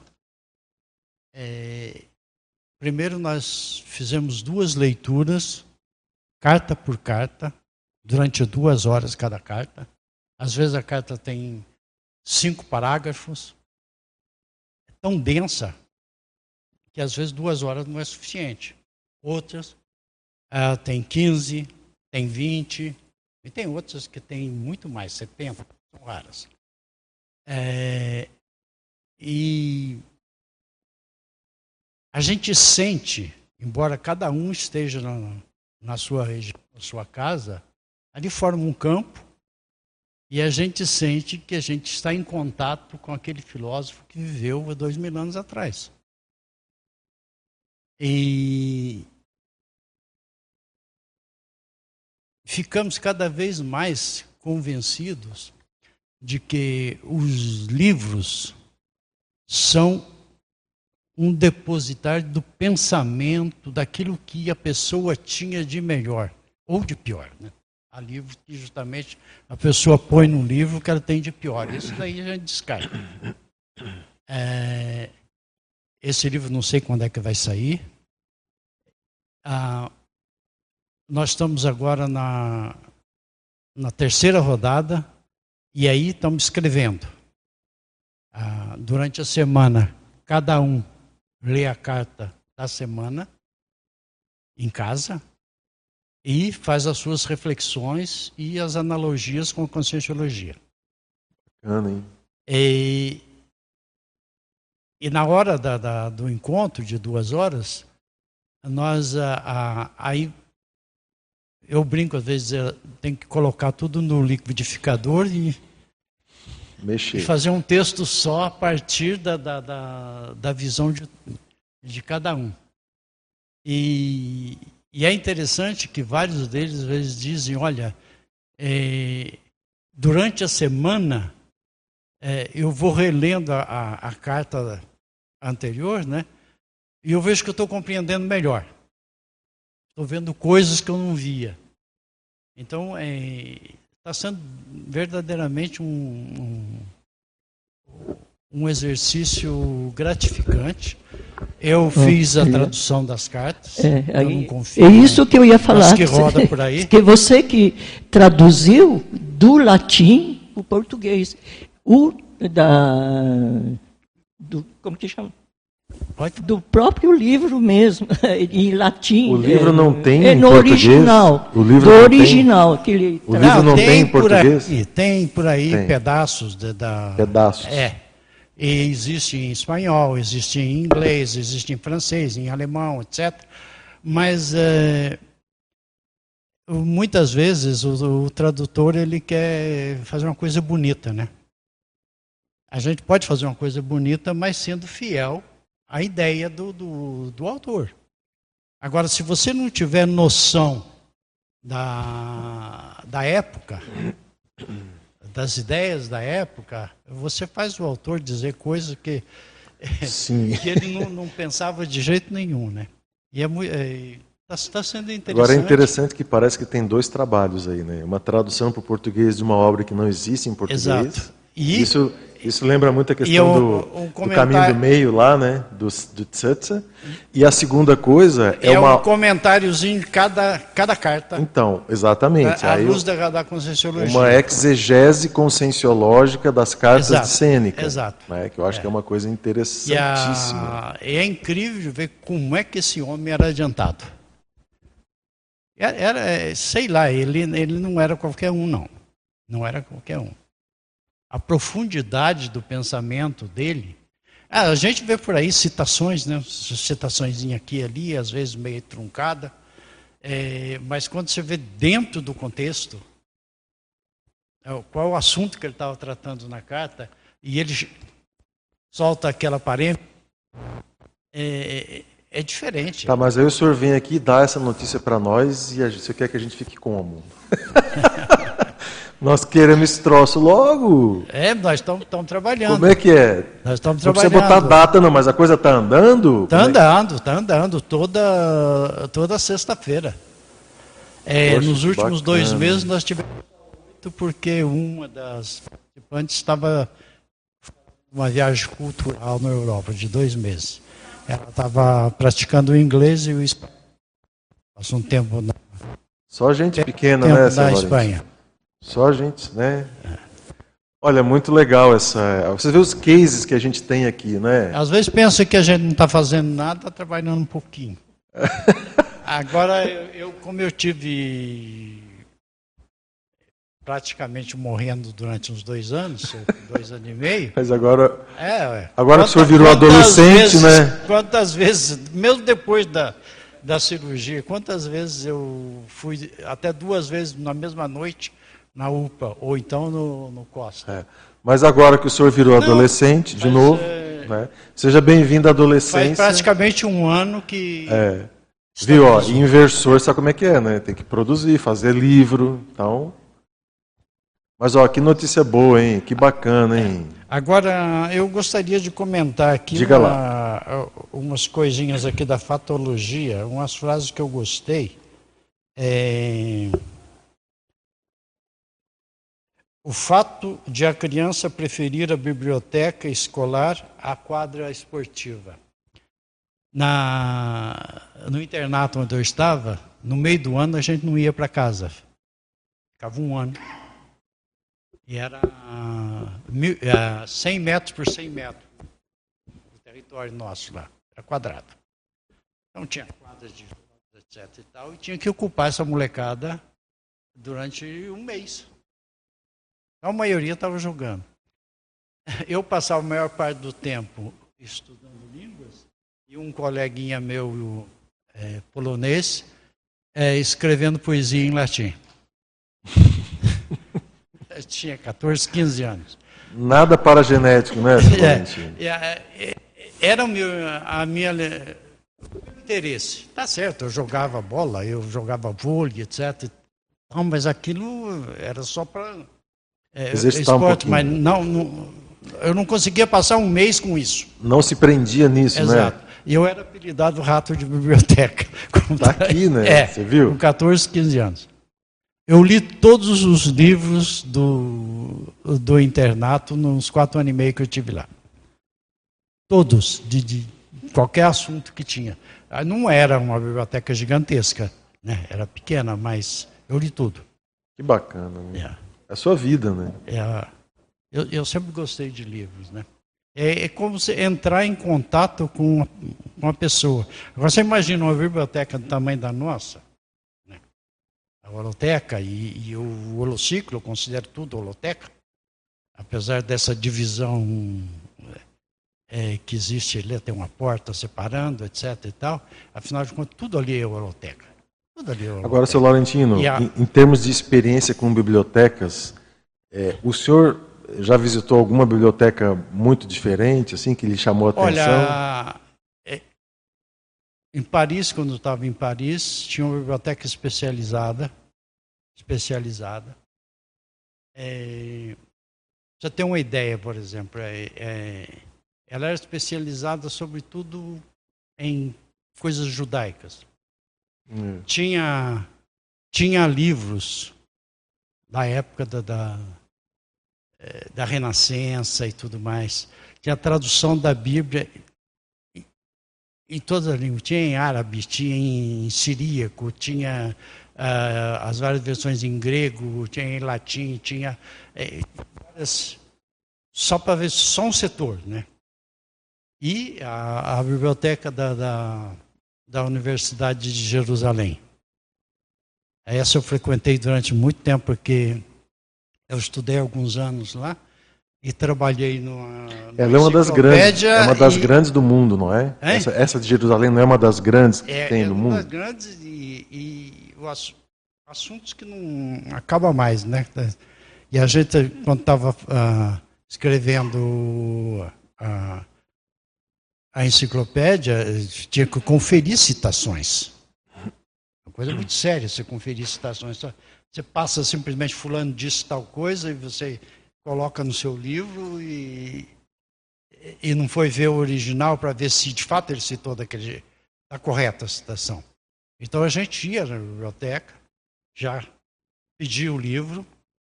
É, primeiro, nós fizemos duas leituras, carta por carta, durante duas horas cada carta. Às vezes a carta tem cinco parágrafos. É tão densa que às vezes duas horas não é suficiente. Outras ah, tem 15, tem 20, e tem outras que tem muito mais, 70, são raras. É, e a gente sente, embora cada um esteja na, na sua região, na sua casa, ali forma um campo e a gente sente que a gente está em contato com aquele filósofo que viveu há dois mil anos atrás. E ficamos cada vez mais convencidos de que os livros são um depositário do pensamento, daquilo que a pessoa tinha de melhor ou de pior. Né? Há livros que justamente a pessoa põe no livro o que ela tem de pior. Isso daí a gente descarta. É, esse livro não sei quando é que vai sair. Ah, nós estamos agora na, na terceira rodada e aí estamos escrevendo. Ah, durante a semana, cada um lê a carta da semana em casa e faz as suas reflexões e as analogias com a conscienciologia. Bacana, hein? E, e na hora da, da, do encontro de duas horas, nós a, a, aí eu brinco às vezes, tem que colocar tudo no liquidificador e, e fazer um texto só a partir da, da, da, da visão de, de cada um. E, e, é interessante que vários deles às vezes dizem, olha, é, durante a semana é, eu vou relendo a, a, a carta anterior, né? E eu vejo que eu estou compreendendo melhor. Estou vendo coisas que eu não via. Então, está é, sendo verdadeiramente um, um, um, exercício gratificante. Eu fiz a tradução das cartas. É, eu não confio. É isso que eu ia falar. Que roda por aí. *laughs* Que você que traduziu do latim para o português. O da. Do, como que chama? Do próprio livro mesmo, *laughs* em latim. O livro não é, tem é, em no português? original. O livro do não original. Tem? Aquele o livro não tem, tem em português? Por aí, tem por aí tem. pedaços de, da. Pedaços. É. E existe em espanhol, existe em inglês, existe em francês, em alemão, etc. Mas é, muitas vezes o, o tradutor ele quer fazer uma coisa bonita, né? A gente pode fazer uma coisa bonita, mas sendo fiel a ideia do, do, do autor. Agora, se você não tiver noção da, da época, das ideias da época, você faz o autor dizer coisas que, *laughs* que ele não, não, pensava de jeito nenhum, né? E é está tá sendo interessante. Agora é interessante que parece que tem dois trabalhos aí, né? Uma tradução para o português de uma obra que não existe em português. Exato. E isso Isso lembra muito a questão eu, do, um do caminho do meio lá, né? Do, do. E a segunda coisa é, é uma... um comentáriozinho de cada, cada carta. Então, exatamente. A, a luz eu- da, da conscienciologia. Uma exegese conscienciológica das cartas Exato, de Sêneca. exato. Né? Que eu acho que é uma coisa E, interessantíssima. a, e é incrível ver como é que esse homem era adiantado. Era, era, é, sei lá, ele, ele não era qualquer um, não. Não era qualquer um. A profundidade do pensamento dele. Ah, a gente vê por aí citações, né? Citações aqui e ali, às vezes meio truncada. É, mas quando você vê dentro do contexto, é, qual o assunto que ele estava tratando na carta, e ele solta aquela parênteses, é, é diferente. Tá, mas aí o senhor vem aqui dar essa notícia para nós e a gente, você quer que a gente fique como? *laughs* nós queremos esse troço logo. É, nós estamos trabalhando. Como é que é? Nós estamos Não precisa trabalhando. botar data não, mas a coisa tá andando? Está Como é que- andando, está andando, toda, toda sexta-feira. É, Poxa, nos últimos dois bacana. meses nós tivemos oito, porque uma das participantes estava uma viagem cultural na Europa de dois meses. Ela estava praticando o inglês e o espanhol. Passou um tempo na, Só gente pequena, tempo né, na? Espanha. Só gente, né? Olha, muito legal essa. Você vê os cases que a gente tem aqui, né? Às vezes pensa que a gente não está fazendo nada, está trabalhando um pouquinho. *laughs* Agora, eu, como eu tive praticamente morrendo durante uns dois anos, dois anos e meio. *laughs* Mas agora. É. Agora que o senhor virou adolescente, vezes- né? Quantas vezes, mesmo depois da, da cirurgia, quantas vezes eu fui, até duas vezes na mesma noite, na UPA, ou então no, no Costa. É. Mas agora que o senhor virou Não, adolescente, de novo, é, né? Seja bem-vindo à Faz adolescência. praticamente um ano que. É. Viu, ó, inversor sabe como é que é, né? Tem que produzir, fazer livro, então... Mas, ó, que notícia boa, hein? Que bacana, hein? Agora, eu gostaria de comentar aqui uma- umas coisinhas aqui da fatologia, umas frases que eu gostei. É, O fato de a criança preferir a biblioteca escolar à quadra esportiva. Na, no internato onde eu estava, no meio do ano a gente não ia para casa. Ficava um ano. E era mil- ah, 100 metros por 100 metros. O território nosso lá. Era quadrado. Então tinha quadras de etc e tal. E tinha que ocupar essa molecada durante um mês. A maioria estava jogando. Eu passava a maior parte do tempo estudando línguas e um coleguinha meu eh, polonês eh, escrevendo poesia em latim. *laughs* Eu tinha 14, 15 anos. Nada paragenético, né, seu *laughs* É, é, é, era o meu, a minha interesse. Tá certo, eu jogava bola, eu jogava vôlei, etc. Não, mas aquilo era só para é, Exercitar um esporte, pouquinho. mas não, não- eu não conseguia passar um mês com isso. Não se prendia nisso, Exato. né? E eu era apelidado rato de biblioteca. *laughs* Tá aqui, né? É, Você viu? com 14, 15 anos. Eu li todos os livros do, do internato nos quatro anos e meio que eu tive lá. Todos, de, de qualquer assunto que tinha. Ah, Não era uma biblioteca gigantesca, né? era pequena, mas eu li tudo. Que bacana, né? É a sua vida, né? É, eu, eu sempre gostei de livros, né? É, é como você entrar em contato com uma, uma pessoa. Agora você imagina uma biblioteca do tamanho da nossa, né? a holoteca e, e o holociclo, eu considero tudo holoteca, apesar dessa divisão é, que existe ali, tem uma porta separando, etc. e tal. Afinal de contas, tudo ali é holoteca. Agora, seu Laurentino, a- em, em termos de experiência com bibliotecas, é, o senhor já visitou alguma biblioteca muito diferente, assim, que lhe chamou a atenção? Olha, é, em Paris, quando eu estava em Paris, tinha uma biblioteca especializada, especializada. É, você ter uma ideia, por exemplo, é, é, ela era especializada sobretudo em coisas judaicas. Tinha, tinha livros da época da, da, é, da Renascença e tudo mais. Tinha a tradução da Bíblia em todas as línguas. Tinha em árabe, tinha em siríaco, tinha uh, as várias versões em grego, tinha em latim, tinha é, só para ver só um setor, né? E a, a biblioteca da, da, da Universidade de Jerusalém. Essa eu frequentei durante muito tempo, porque eu estudei alguns anos lá e trabalhei numa. Ela é uma das grandes, é uma das e... grandes do mundo, não é? Essa, essa, de Jerusalém não é uma das grandes que é, tem é no mundo? É uma das grandes e, e os assuntos que não acaba mais, né? E a gente quando estava uh, escrevendo a, a enciclopédia tinha que conferir citações. Uma coisa muito séria você conferir citações. Você passa simplesmente fulano disse tal coisa e você coloca no seu livro e, e não foi ver o original para ver se de fato ele citou daquele, da correta citação. Então a gente ia na biblioteca, já pedia o livro,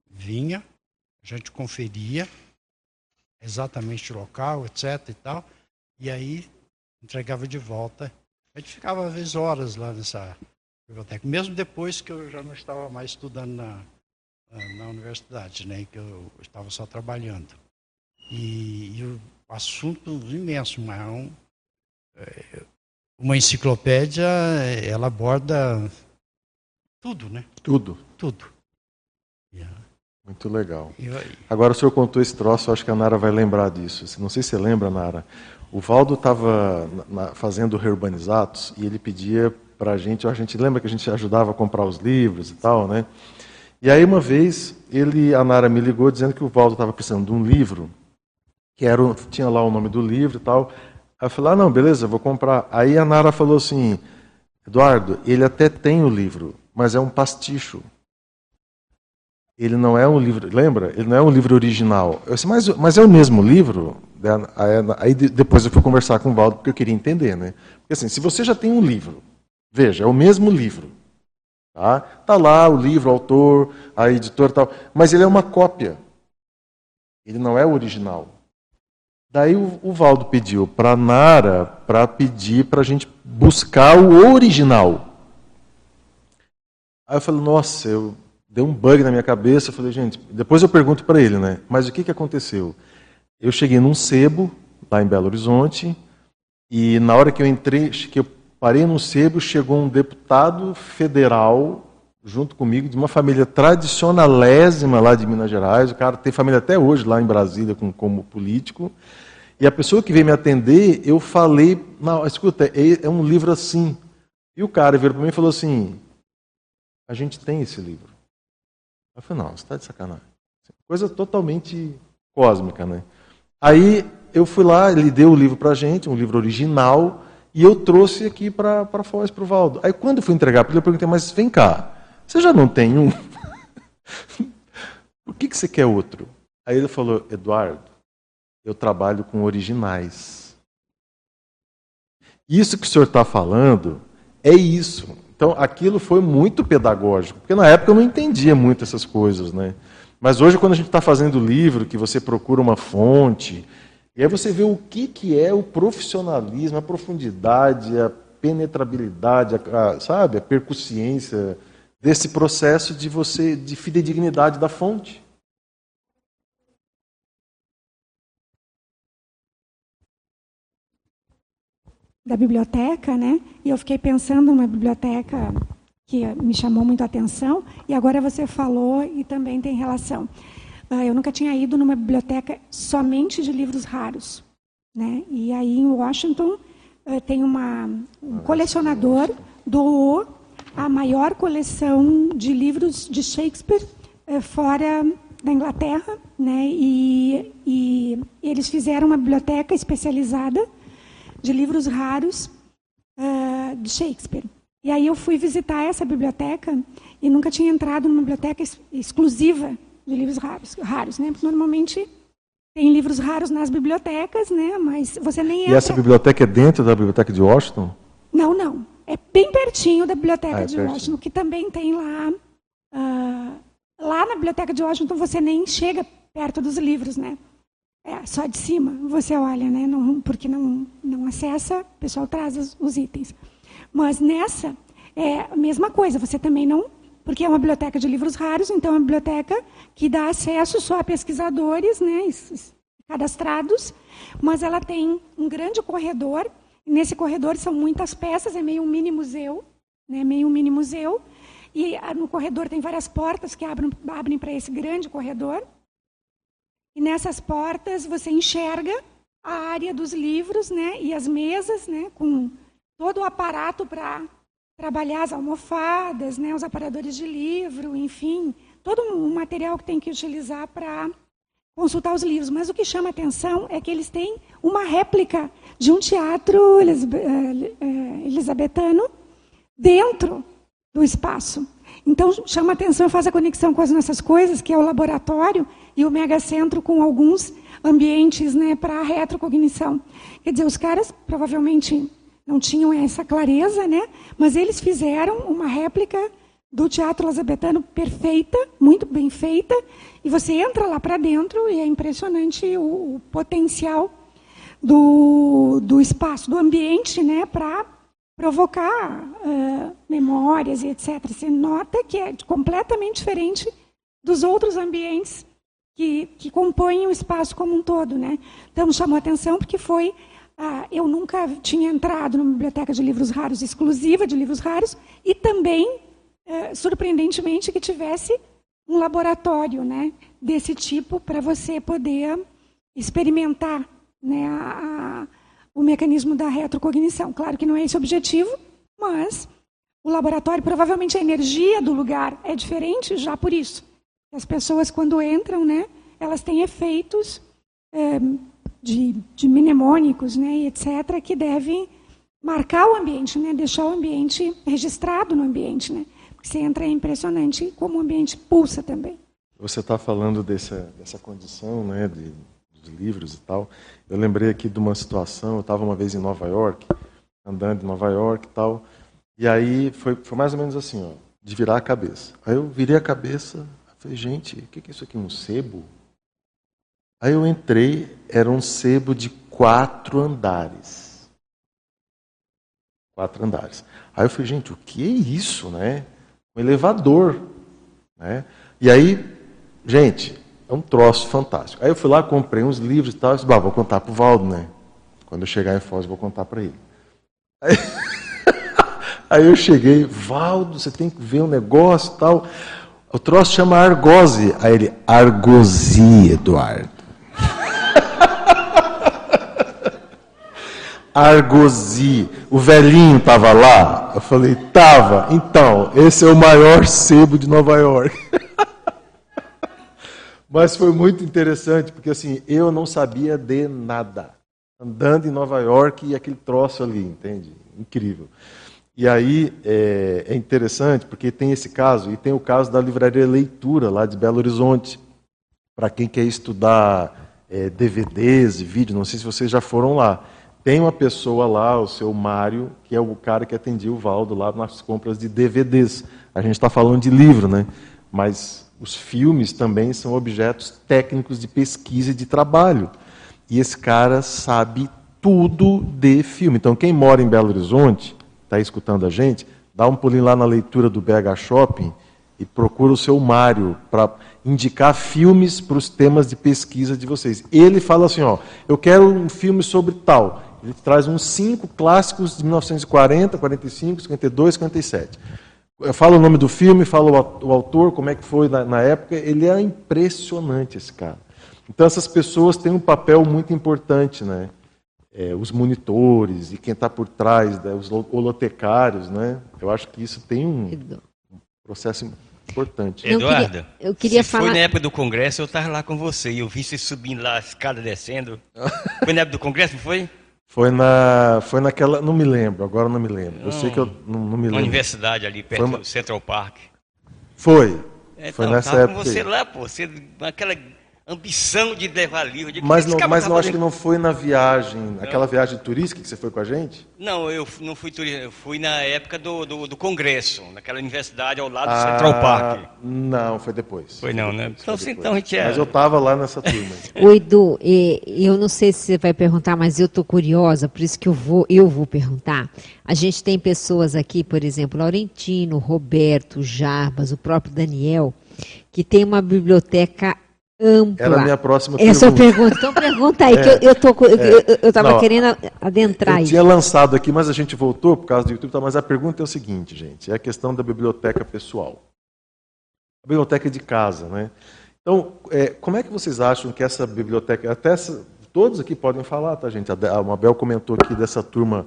vinha, a gente conferia exatamente o local, etc. e tal, e aí entregava de volta. A gente ficava às vezes horas lá nessa biblioteca, mesmo depois que eu já não estava mais estudando na, na universidade, né, que eu estava só trabalhando. E, e o assunto imenso, mas é um, é, uma enciclopédia, ela aborda tudo, né? Tudo. Tudo. Yeah. Muito legal. Agora o senhor contou esse troço, acho que a Nara vai lembrar disso. Não sei se você lembra, Nara. O Valdo estava fazendo Reurbanizados e ele pedia para a gente, a gente lembra que a gente ajudava a comprar os livros e tal, né? E aí uma vez ele, a Nara me ligou dizendo que o Valdo estava precisando de um livro, que era, tinha lá o nome do livro e tal. Aí eu falei, ah, não, beleza, vou comprar. Aí a Nara falou assim, Eduardo, ele até tem o livro, mas é um pasticho. Ele não é um livro, lembra? Ele não é um livro original. Eu disse, mas, mas é o mesmo livro? Aí depois eu fui conversar com o Valdo, porque eu queria entender, né? Porque assim, se você já tem um livro, veja, é o mesmo livro, Tá? tá lá o livro, o autor, a editora tal, mas ele é uma cópia. Ele não é o original. Daí o, o Valdo pediu para Nara para pedir para a gente buscar o original. Aí eu falei, nossa, eu dei um bug na minha cabeça. Eu falei, gente, depois eu pergunto para ele, né? Mas o que, que aconteceu? Eu cheguei num sebo, lá em Belo Horizonte, e na hora que eu entrei, que eu parei no sebo, chegou um deputado federal junto comigo, de uma família tradicionalésima lá de Minas Gerais. O cara tem família até hoje lá em Brasília com, como político. E a pessoa que veio me atender, eu falei, não, escuta, é, é um livro assim. E o cara virou para mim e falou assim, a gente tem esse livro. Eu falei, não, você está de sacanagem. Coisa totalmente cósmica, né? Aí eu fui lá, ele deu o livro para a gente, um livro original, e eu trouxe aqui para Foz, para o Valdo. Aí quando eu fui entregar para ele, eu perguntei, mas vem cá, você já não tem um? *laughs* Por que, que você quer outro? Aí ele falou, Eduardo, eu trabalho com originais. Isso que o senhor está falando é isso. Então, aquilo foi muito pedagógico, porque na época eu não entendia muito essas coisas, né? Mas hoje, quando a gente está fazendo livro, que você procura uma fonte, e aí você vê o que, que é o profissionalismo, a profundidade, a penetrabilidade, a, a, sabe, a percussiência desse processo de você, de fidedignidade da fonte. Da biblioteca, né? E eu fiquei pensando numa biblioteca que me chamou muito a atenção, e agora você falou e também tem relação. Ah, eu nunca tinha ido numa biblioteca somente de livros raros. Né? E aí em Washington ah, tem uma, um colecionador doou a maior coleção de livros de Shakespeare fora da Inglaterra, né? E, e, eles fizeram uma biblioteca especializada de livros raros uh, de Shakespeare. E aí eu fui visitar essa biblioteca e nunca tinha entrado numa biblioteca ex exclusiva de livros raros, raros, né? Porque normalmente tem livros raros nas bibliotecas, né? Mas você nem entra. E essa biblioteca é dentro da biblioteca de Washington? Não, não. É bem pertinho da biblioteca ah, é de pertinho. Washington, que também tem lá. Uh, lá na biblioteca de Washington você nem chega perto dos livros, né? É, só de cima você olha, né? Não, porque não, não acessa, o pessoal traz os, os itens. Mas nessa, é a mesma coisa, você também não. Porque é uma biblioteca de livros raros, então é uma biblioteca que dá acesso só a pesquisadores né, cadastrados, mas ela tem um grande corredor. Nesse corredor são muitas peças, é meio um mini museu, né, meio um mini museu. E no corredor tem várias portas que abrem, abrem para esse grande corredor. E nessas portas você enxerga a área dos livros, né, e as mesas, né, com todo o aparato para trabalhar as almofadas, né, os aparadores de livro, enfim, todo um material que tem que utilizar para consultar os livros. Mas o que chama atenção é que eles têm uma réplica de um teatro eh, eh, elisabetano dentro do espaço. Então, chama atenção, faz a conexão com as nossas coisas, que é o laboratório e o megacentro com alguns ambientes né, para retrocognição. Quer dizer, os caras provavelmente não tinham essa clareza, né? mas eles fizeram uma réplica do Teatro Elizabetano perfeita, muito bem feita, e você entra lá para dentro e é impressionante o, o potencial do, do espaço, do ambiente, né, para provocar uh, memórias e etc. Você nota que é completamente diferente dos outros ambientes que, que compõem o espaço como um todo. Né? Então, chamou atenção porque foi. Uh, eu nunca tinha entrado numa biblioteca de livros raros exclusiva de livros raros e também, uh, surpreendentemente, que tivesse um laboratório né, desse tipo para você poder experimentar né, a, o mecanismo da retrocognição. Claro que não é esse o objetivo, mas o laboratório, provavelmente a energia do lugar é diferente já por isso. As pessoas, quando entram, né, elas têm efeitos é, de, de mnemônicos né, etc., que devem marcar o ambiente, né, deixar o ambiente registrado no ambiente. Né, porque você entra é impressionante como o ambiente pulsa também. Você está falando dessa, dessa condição né, de, livros e tal. Eu lembrei aqui de uma situação, eu estava uma vez em Nova York, andando em Nova York e tal, e aí foi, foi mais ou menos assim, ó, de virar a cabeça. Aí eu virei a cabeça, falei, gente, o que é isso aqui, um sebo? Aí eu entrei, era um sebo de quatro andares. Quatro andares. Aí eu falei, gente, o que é isso, né? Um elevador, né? E aí, gente, é um troço fantástico. Aí eu fui lá, comprei uns livros e tal, e disse, vou contar para o Valdo, né? Quando eu chegar em Foz, vou contar para ele. Aí, *laughs* aí, eu cheguei, Valdo, você tem que ver um negócio e tal. O troço chama argose. Aí ele, argosia, Eduardo. Argosi. O velhinho estava lá? Eu falei, tava. Então, esse é o maior sebo de Nova York. *laughs* Mas foi muito interessante, porque assim, eu não sabia de nada. Andando em Nova York e aquele troço ali, entende? Incrível. E aí é, é, interessante, porque tem esse caso, e tem o caso da livraria Leitura, lá de Belo Horizonte. Para quem quer estudar é, DVDs e vídeos, não sei se vocês já foram lá. Tem uma pessoa lá, o seu Mário, que é o cara que atendia o Valdo lá nas compras de DVDs. A gente está falando de livro, né? Mas os filmes também são objetos técnicos de pesquisa e de trabalho. E esse cara sabe tudo de filme. Então, quem mora em Belo Horizonte, está escutando a gente, dá um pulinho lá na leitura do BH Shopping e procura o seu Mário para indicar filmes para os temas de pesquisa de vocês. Ele fala assim: ó, eu quero um filme sobre tal. Ele traz uns cinco clássicos de 1940, 45, 52, 57 fala o nome do filme, fala o autor, como é que foi na, na, época. Ele é impressionante, esse cara. Então, essas pessoas têm um papel muito importante, né? É, os monitores e quem está por trás, né? os holotecários, né? Eu acho que isso tem um, um processo importante. Eduardo, eu queria, eu queria se falar... foi na época do congresso, eu estava lá com você e eu vi você subindo lá a escada descendo. *laughs* foi na época do congresso, não foi? Foi na, foi naquela, não me lembro, agora não me lembro. Eu sei que eu não, não me lembro. Uma universidade ali perto uma... do Central Park. Foi. É, foi então, nessa época. com você lá, pô, você aquela ambição de levar livro. De mas não, mas não acho que não foi na viagem, não. aquela viagem turística que você foi com a gente? Não, eu não fui turista, eu fui na época do, do, do congresso, naquela universidade ao lado ah, do Central Park. Não, foi depois. Foi não, né? Então, então a gente é... Mas eu estava lá nessa turma. *laughs* O Edu, eu não sei se você vai perguntar, mas eu estou curiosa, por isso que eu vou, eu vou perguntar. A gente tem pessoas aqui, por exemplo, Laurentino, Roberto, Jarbas, o próprio Daniel, que tem uma biblioteca ampla. Era a minha próxima Essa pergunta. pergunta. Então pergunta aí, é, que eu, eu estava é. querendo adentrar eu. Eu tinha lançado aqui, mas a gente voltou por causa do YouTube, tá? mas a pergunta é o seguinte, gente, é a questão da biblioteca pessoal. A biblioteca de casa, né? Então, é, como é que vocês acham que essa biblioteca, até essa, todos aqui podem falar, tá, gente? A Mabel comentou aqui dessa turma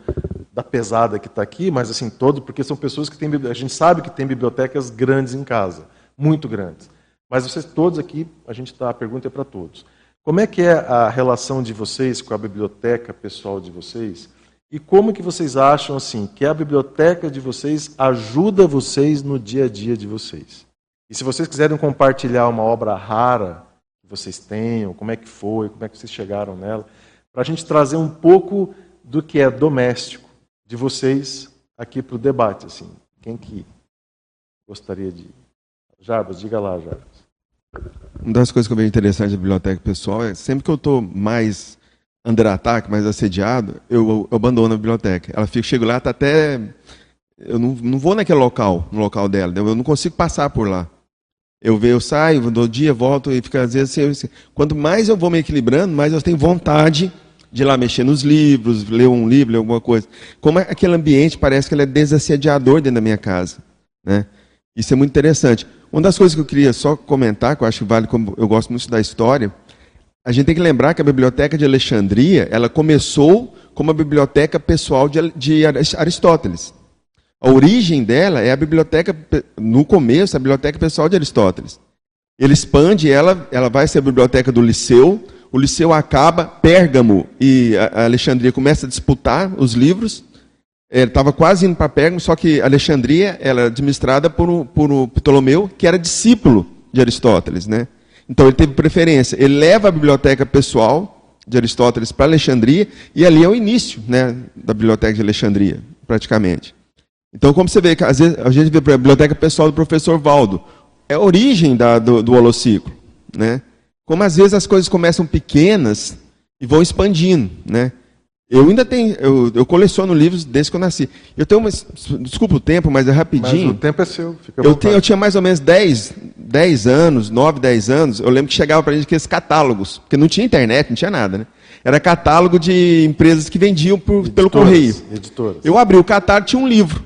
da pesada que está aqui, mas assim, todo, porque são pessoas que têm, a gente sabe que tem bibliotecas grandes em casa, muito grandes. Mas vocês todos aqui, a gente tá, a pergunta é para todos. Como é que é a relação de vocês com a biblioteca pessoal de vocês? E como que vocês acham assim que a biblioteca de vocês ajuda vocês no dia a dia de vocês? E se vocês quiserem compartilhar uma obra rara que vocês tenham, como é que foi, como é que vocês chegaram nela, para a gente trazer um pouco do que é doméstico de vocês aqui para o debate, assim. Quem que gostaria de? Jarbas, diga lá, Jarbas. Uma das coisas que eu vejo interessante da biblioteca pessoal é sempre que eu estou mais under ataque, mais assediado, eu, eu, abandono a biblioteca. Ela fica, chego lá, está até. Eu não, não vou naquele local, no local dela, eu não consigo passar por lá. Eu vejo, eu saio, dou dia, volto e fica às vezes assim, quanto mais eu vou me equilibrando, mais eu tenho vontade de ir lá mexer nos livros, ler um livro, ler alguma coisa. Como é aquele ambiente parece que ele é desassediador dentro da minha casa, né? Isso é muito interessante. Uma das coisas que eu queria só comentar, que eu acho que vale como eu gosto muito da história, a gente tem que lembrar que a Biblioteca de Alexandria, ela começou como a biblioteca pessoal de, de Aristóteles. A origem dela é a biblioteca, no começo, a biblioteca pessoal de Aristóteles. Ele expande ela, ela vai ser a biblioteca do Liceu, o Liceu acaba, Pérgamo e a Alexandria começa a disputar os livros, ele estava quase indo para Pérgamo, só que Alexandria era administrada por um, por Ptolomeu, que era discípulo de Aristóteles. Né? Então ele teve preferência. Ele leva a biblioteca pessoal de Aristóteles para Alexandria, e ali é o início né, da biblioteca de Alexandria, praticamente. Então, como você vê, às vezes a gente vê a biblioteca pessoal do professor Valdo, é a origem da, do, do holociclo. Né? Como às vezes as coisas começam pequenas e vão expandindo. Né? Eu ainda tenho, eu, eu, coleciono livros desde que eu nasci. Eu tenho uma, desculpa o tempo, mas é rapidinho. Mas o tempo é seu, fica eu, tenho, eu tinha mais ou menos 10, 10 anos, 9, 10 anos, eu lembro que chegava para a gente aqueles catálogos, porque não tinha internet, não tinha nada, né? Era catálogo de empresas que vendiam por, pelo correio. Editoras. Eu abri o catálogo, tinha um livro.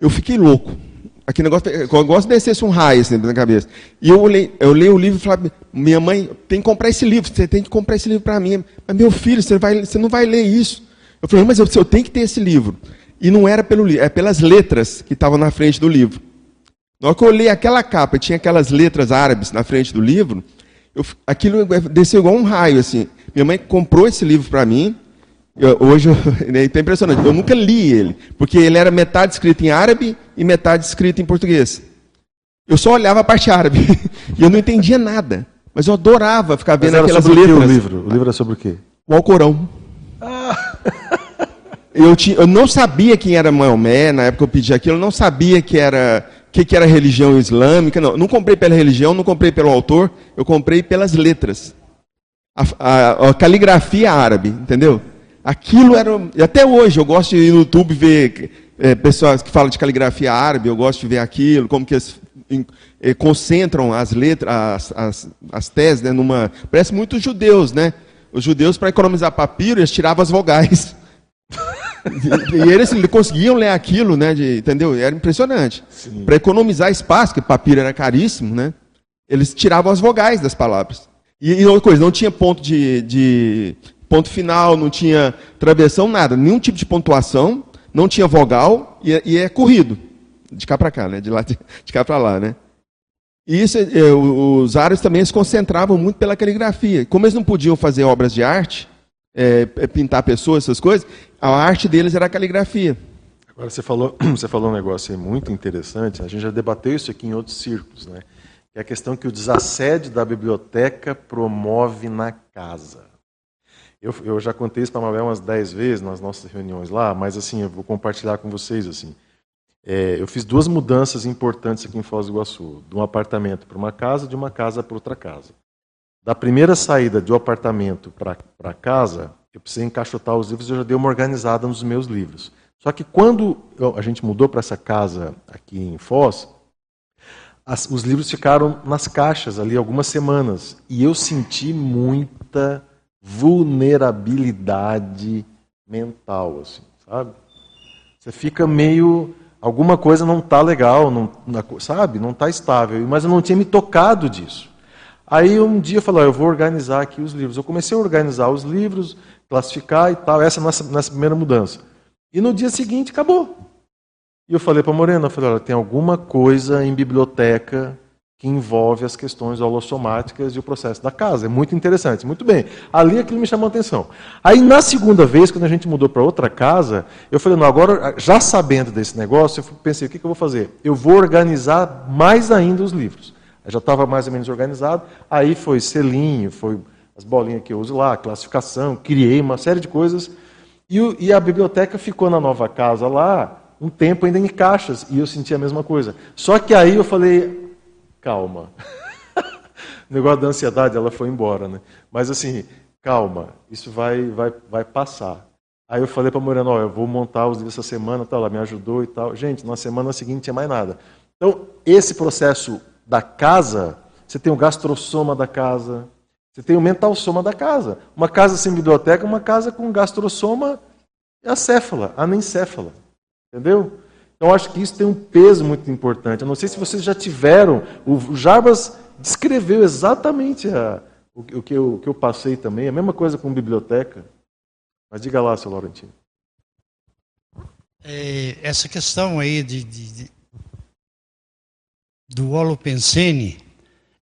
Eu fiquei louco aquele negócio, eu gosto de descer um raio assim na cabeça. E eu leio, eu leio o livro e falo, minha mãe, tem que comprar esse livro, você tem que comprar esse livro para mim. Mas meu filho, você, vai, você não vai ler isso. Eu falei, mas eu, eu tenho que ter esse livro. E não era pelo livro, é pelas letras que estavam na frente do livro. Na hora que eu olhei aquela capa, tinha aquelas letras árabes na frente do livro, eu, aquilo desceu igual um raio, assim. Minha mãe comprou esse livro para mim, eu, hoje *laughs* é impressionante. Eu nunca li ele, porque ele era metade escrito em árabe e metade escrito em português. Eu só olhava a parte árabe *laughs* e eu não entendia nada. Mas eu adorava ficar vendo aquelas letras. O, o livro? O livro é sobre o quê? O Alcorão. Ah. *laughs* Eu, tinha, eu não sabia quem era Maomé, na época eu pedi aquilo, eu não sabia que era que, que era religião islâmica. Não, não comprei pela religião, não comprei pelo autor, eu comprei pelas letras. A, a, a caligrafia árabe, entendeu? Aquilo era. E até hoje eu gosto de ir no YouTube ver é, pessoas que falam de caligrafia árabe, eu gosto de ver aquilo, como que eles é, concentram as letras, as, as, as teses, né, numa. Parece muito os judeus, né? Os judeus, para economizar papiro, eles tiravam as vogais. *laughs* e, eles conseguiam ler aquilo, né? De, entendeu? Era impressionante. Para economizar espaço, porque papiro era caríssimo, né? Eles tiravam as vogais das palavras. E, e outra coisa, não tinha ponto de, de ponto final, não tinha travessão, nada, nenhum tipo de pontuação, não tinha vogal e, e é corrido, de cá para cá, né? De lá de, cá para lá, né? E isso, é, os árabes também se concentravam muito pela caligrafia. Como eles não podiam fazer obras de arte, é, é, pintar pessoas, essas coisas, a arte deles era a caligrafia. Agora você falou, *clears throat* você falou um negócio muito interessante. A gente já debateu isso aqui em outros círculos, né? é a questão que o desassédio da biblioteca promove na casa. Eu, eu já contei isso para a Mabel umas dez vezes nas nossas reuniões lá, mas assim, eu vou compartilhar com vocês assim. É, eu fiz duas mudanças importantes aqui em Foz do Iguaçu, de um apartamento para uma casa, de uma casa para outra casa. Da primeira saída um apartamento para casa, eu precisei encaixotar os livros e eu já dei uma organizada nos meus livros. Só que quando a gente mudou para essa casa aqui em Foz, as, os livros ficaram nas caixas ali algumas semanas e eu senti muita vulnerabilidade mental, assim, sabe? Você fica meio alguma coisa não está legal, não, sabe? Não está estável. Mas eu não tinha me tocado disso. Aí um dia eu falei, eu vou organizar aqui os livros. Eu comecei a organizar os livros, classificar e tal. Essa é a nossa, nossa primeira mudança. E no dia seguinte acabou. E eu falei para a Morena, eu falei, olha, tem alguma coisa em biblioteca que envolve as questões holossomáticas e o processo da casa. É muito interessante. Muito bem. Ali aquilo me chamou a atenção. Aí, na segunda vez, quando a gente mudou para outra casa, eu falei, não, agora, já sabendo desse negócio, eu pensei, o que, que eu vou fazer? Eu vou organizar mais ainda os livros. Eu já estava mais ou menos organizado. Aí foi selinho, foi as bolinhas que eu uso lá, classificação, criei uma série de coisas. E, e a biblioteca ficou na nova casa lá, um tempo ainda em caixas, e eu senti a mesma coisa. Só que aí eu falei, calma. o *laughs* negócio da ansiedade, ela foi embora, né? Mas assim, calma, isso vai, vai, vai passar. Aí eu falei para a Morena, eu vou montar os livros essa semana, tal, ela me ajudou e tal. Gente, na semana seguinte não tinha mais nada. Então, esse processo da casa, você tem o gastrossoma da casa, você tem o mental soma da casa. Uma casa sem biblioteca é uma casa com gastrossoma acéfala, anencéfala. Entendeu? Então, acho que isso tem um peso muito importante. Eu não sei se vocês já tiveram. O Jarbas descreveu exatamente a, o, o, que eu, o, que eu, passei também. A mesma coisa com biblioteca. Mas diga lá, seu Laurentino. É, essa questão aí de, de, de, do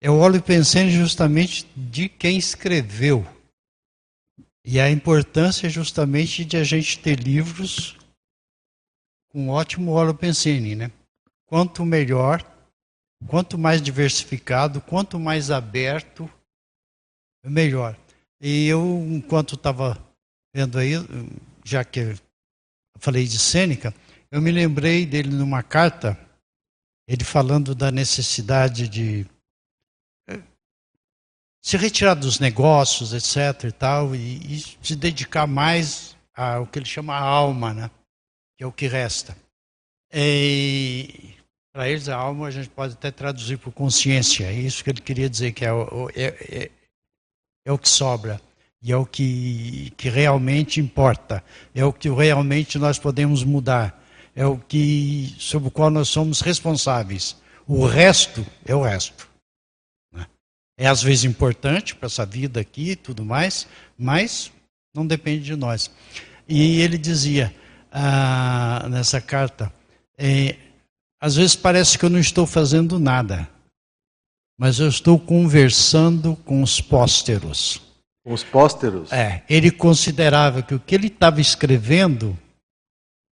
é o Holopensene justamente de quem escreveu. E a importância justamente de a gente ter livros um ótimo holopensene, né? Quanto melhor, quanto mais diversificado, quanto mais aberto, melhor. E eu, enquanto estava vendo aí, já que falei de Sêneca, eu me lembrei dele numa carta, ele falando da necessidade de eh, se retirar dos negócios, etc. e tal, e, e se dedicar mais ao que ele chama alma, né? Que é o que resta. Para eles, a alma a gente pode até traduzir por consciência. É isso que ele queria dizer, que é é, é, é o que sobra. E é o que, que realmente importa. É o que realmente nós podemos mudar. É o que sobre o qual nós somos responsáveis. O resto é o resto. Né? É às vezes importante para essa vida aqui e tudo mais, mas não depende de nós. E ele dizia: ah, nessa carta. É, às vezes parece que eu não estou fazendo nada, mas eu estou conversando com os pósteros. Com os pósteros? É, ele considerava que o que ele estava escrevendo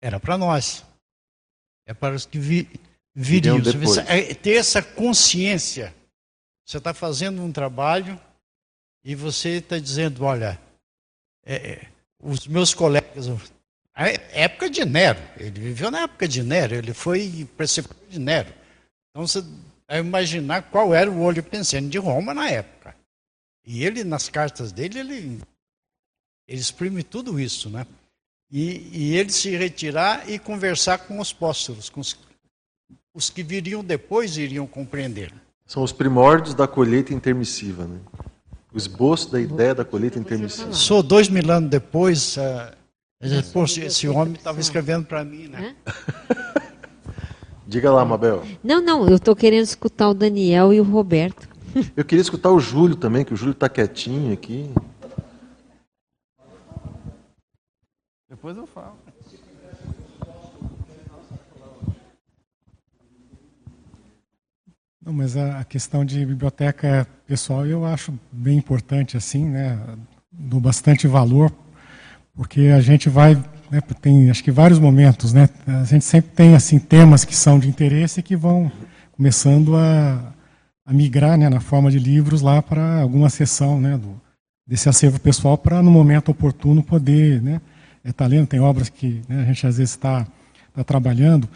era para nós. É para os que vi, viriam. Você, é, ter essa consciência. Você está fazendo um trabalho e você está dizendo, olha, é, é os meus colegas a época de Nero, ele viveu na época de Nero, ele foi preceptor de Nero. Então você vai imaginar qual era o olho pensando de Roma na época. E ele, nas cartas dele, ele, ele exprime tudo isso, né? E, e ele se retirar e conversar com os apóstolos, com os, os que viriam depois iriam compreender. São os primórdios da colheita intermissiva, né? O esboço da ideia da colheita intermissiva. Sou dois mil anos depois. Uh, Poxa, esse homem estava escrevendo para mim, né? *laughs* Diga lá, Mabel. Não, não, eu estou querendo escutar o Daniel e o Roberto. *laughs* Eu queria escutar o Júlio também, que o Júlio está quietinho aqui. Depois eu falo. Não, mas a questão de biblioteca pessoal eu acho bem importante assim, né? Dou bastante valor porque a gente vai né, tem acho que vários momentos, né? A gente sempre tem assim temas que são de interesse e que vão começando a, a migrar né, na forma de livros lá para alguma sessão né, do, desse acervo pessoal para, no momento oportuno, poder né, é, tá lendo. Tem obras que né, a gente às vezes está tá trabalhando.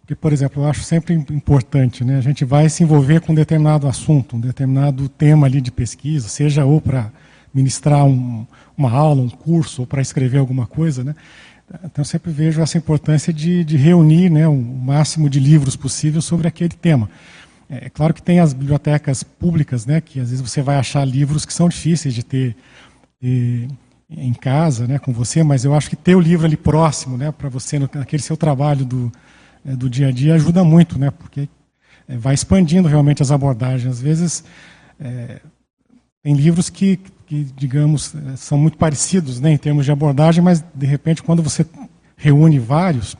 Porque, por exemplo, eu acho sempre importante, né, a gente vai se envolver com um determinado assunto, um determinado tema ali de pesquisa, seja ou para ministrar um, uma aula, um curso, ou para escrever alguma coisa, né? Então, sempre vejo essa importância de, de reunir né, o máximo de livros possível sobre aquele tema. É, é claro que tem as bibliotecas públicas, né, que às vezes você vai achar livros que são difíceis de ter, em casa, né, com você, mas eu acho que ter o livro ali próximo, né, para você naquele seu trabalho do, é, do dia a dia ajuda muito, né, porque é, vai expandindo realmente as abordagens. Às vezes é, tem livros que que, digamos, eh, são muito parecidos né, em termos de abordagem, mas, de repente, quando você reúne vários,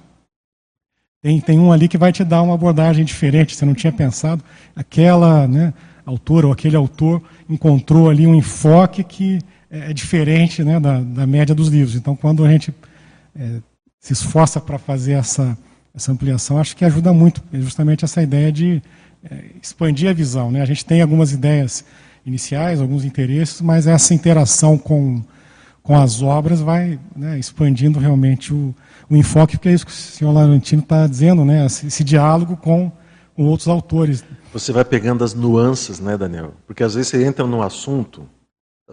tem, tem um ali que vai te dar uma abordagem diferente, você não tinha pensado. Aquela né, autora ou aquele autor encontrou ali um enfoque que é, é diferente né, da, da média dos livros. Então, quando a gente é, se esforça para fazer essa, essa ampliação, acho que ajuda muito, é justamente essa ideia de é, expandir a visão. Né? A gente tem algumas ideias iniciais, alguns interesses, mas essa interação com, com as obras vai né, expandindo realmente o, o enfoque, porque é isso que o senhor Laurentino está dizendo, né, esse, diálogo com, com, outros autores. Você vai pegando as nuances, né, Daniel? Porque às vezes você entra num assunto,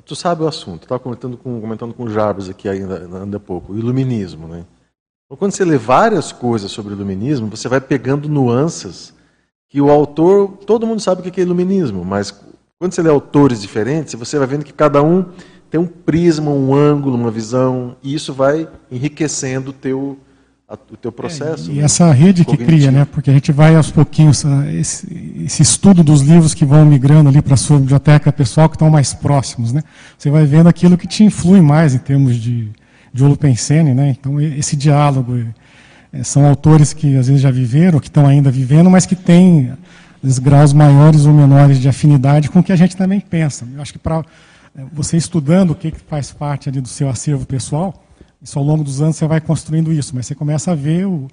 tu sabe o assunto, estava comentando com, comentando com o Jarbas aqui ainda, ainda há pouco, o iluminismo, né? Então, quando você lê várias coisas sobre o iluminismo, você vai pegando nuances que o autor, todo mundo sabe o que é iluminismo, mas quando você lê autores diferentes, você vai vendo que cada um tem um prisma, um ângulo, uma visão, e isso vai enriquecendo o teu, a, o teu processo. É, e né? essa rede que cria, né? porque a gente vai aos pouquinhos, esse, esse estudo dos livros que vão migrando ali para a sua biblioteca pessoal, que estão mais próximos. Né? Você vai vendo aquilo que te influi mais em termos de, de Olupensene, né? então esse diálogo. É, são autores que às vezes já viveram, que estão ainda vivendo, mas que têm os graus maiores ou menores de afinidade com o que a gente também pensa. Eu acho que para eh, você estudando o que faz parte ali do seu acervo pessoal, isso ao longo dos anos você vai construindo isso, mas você começa a ver o,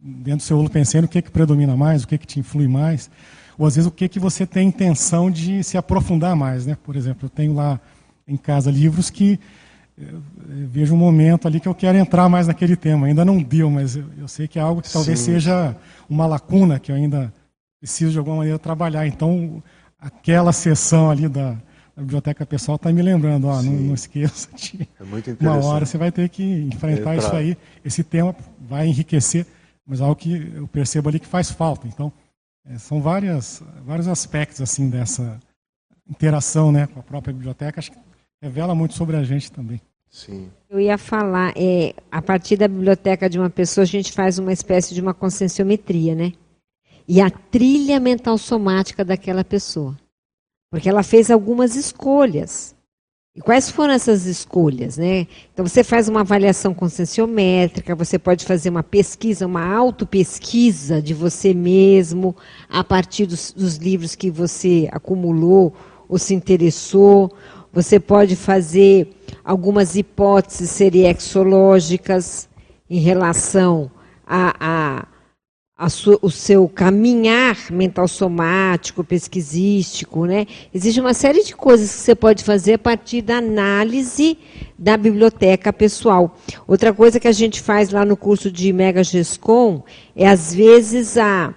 dentro do seu olho pensando o que, que predomina mais, o que, que te influi mais, ou às vezes o que, que você tem intenção de se aprofundar mais. Né? Por exemplo, eu tenho lá em casa livros que eh, eh, vejo um momento ali que eu quero entrar mais naquele tema. Ainda não deu, mas eu, eu sei que é algo que talvez Sim. seja uma lacuna que eu ainda preciso de alguma maneira trabalhar. Então, aquela sessão ali da, da biblioteca pessoal está me lembrando, ó, não, não, esqueça de é uma hora você vai ter que enfrentar é, isso aí. Esse tema vai enriquecer, mas é algo que eu percebo ali que faz falta. Então, é, são várias, vários aspectos assim dessa interação né, com a própria biblioteca, acho que revela muito sobre a gente também. Sim. Eu ia falar, é, a partir da biblioteca de uma pessoa, a gente faz uma espécie de uma conscienciometria, né? E a trilha mental somática daquela pessoa. Porque ela fez algumas escolhas. E quais foram essas escolhas, né? Então você faz uma avaliação conscienciométrica, você pode fazer uma pesquisa, uma autopesquisa de você mesmo, a partir dos, dos livros que você acumulou ou se interessou. Você pode fazer algumas hipóteses seriexológicas em relação a, a sua, o seu caminhar mental somático, pesquisístico, né? Existe uma série de coisas que você pode fazer a partir da análise da biblioteca pessoal. Outra coisa que a gente faz lá no curso de Mega Gescom é, às vezes, a,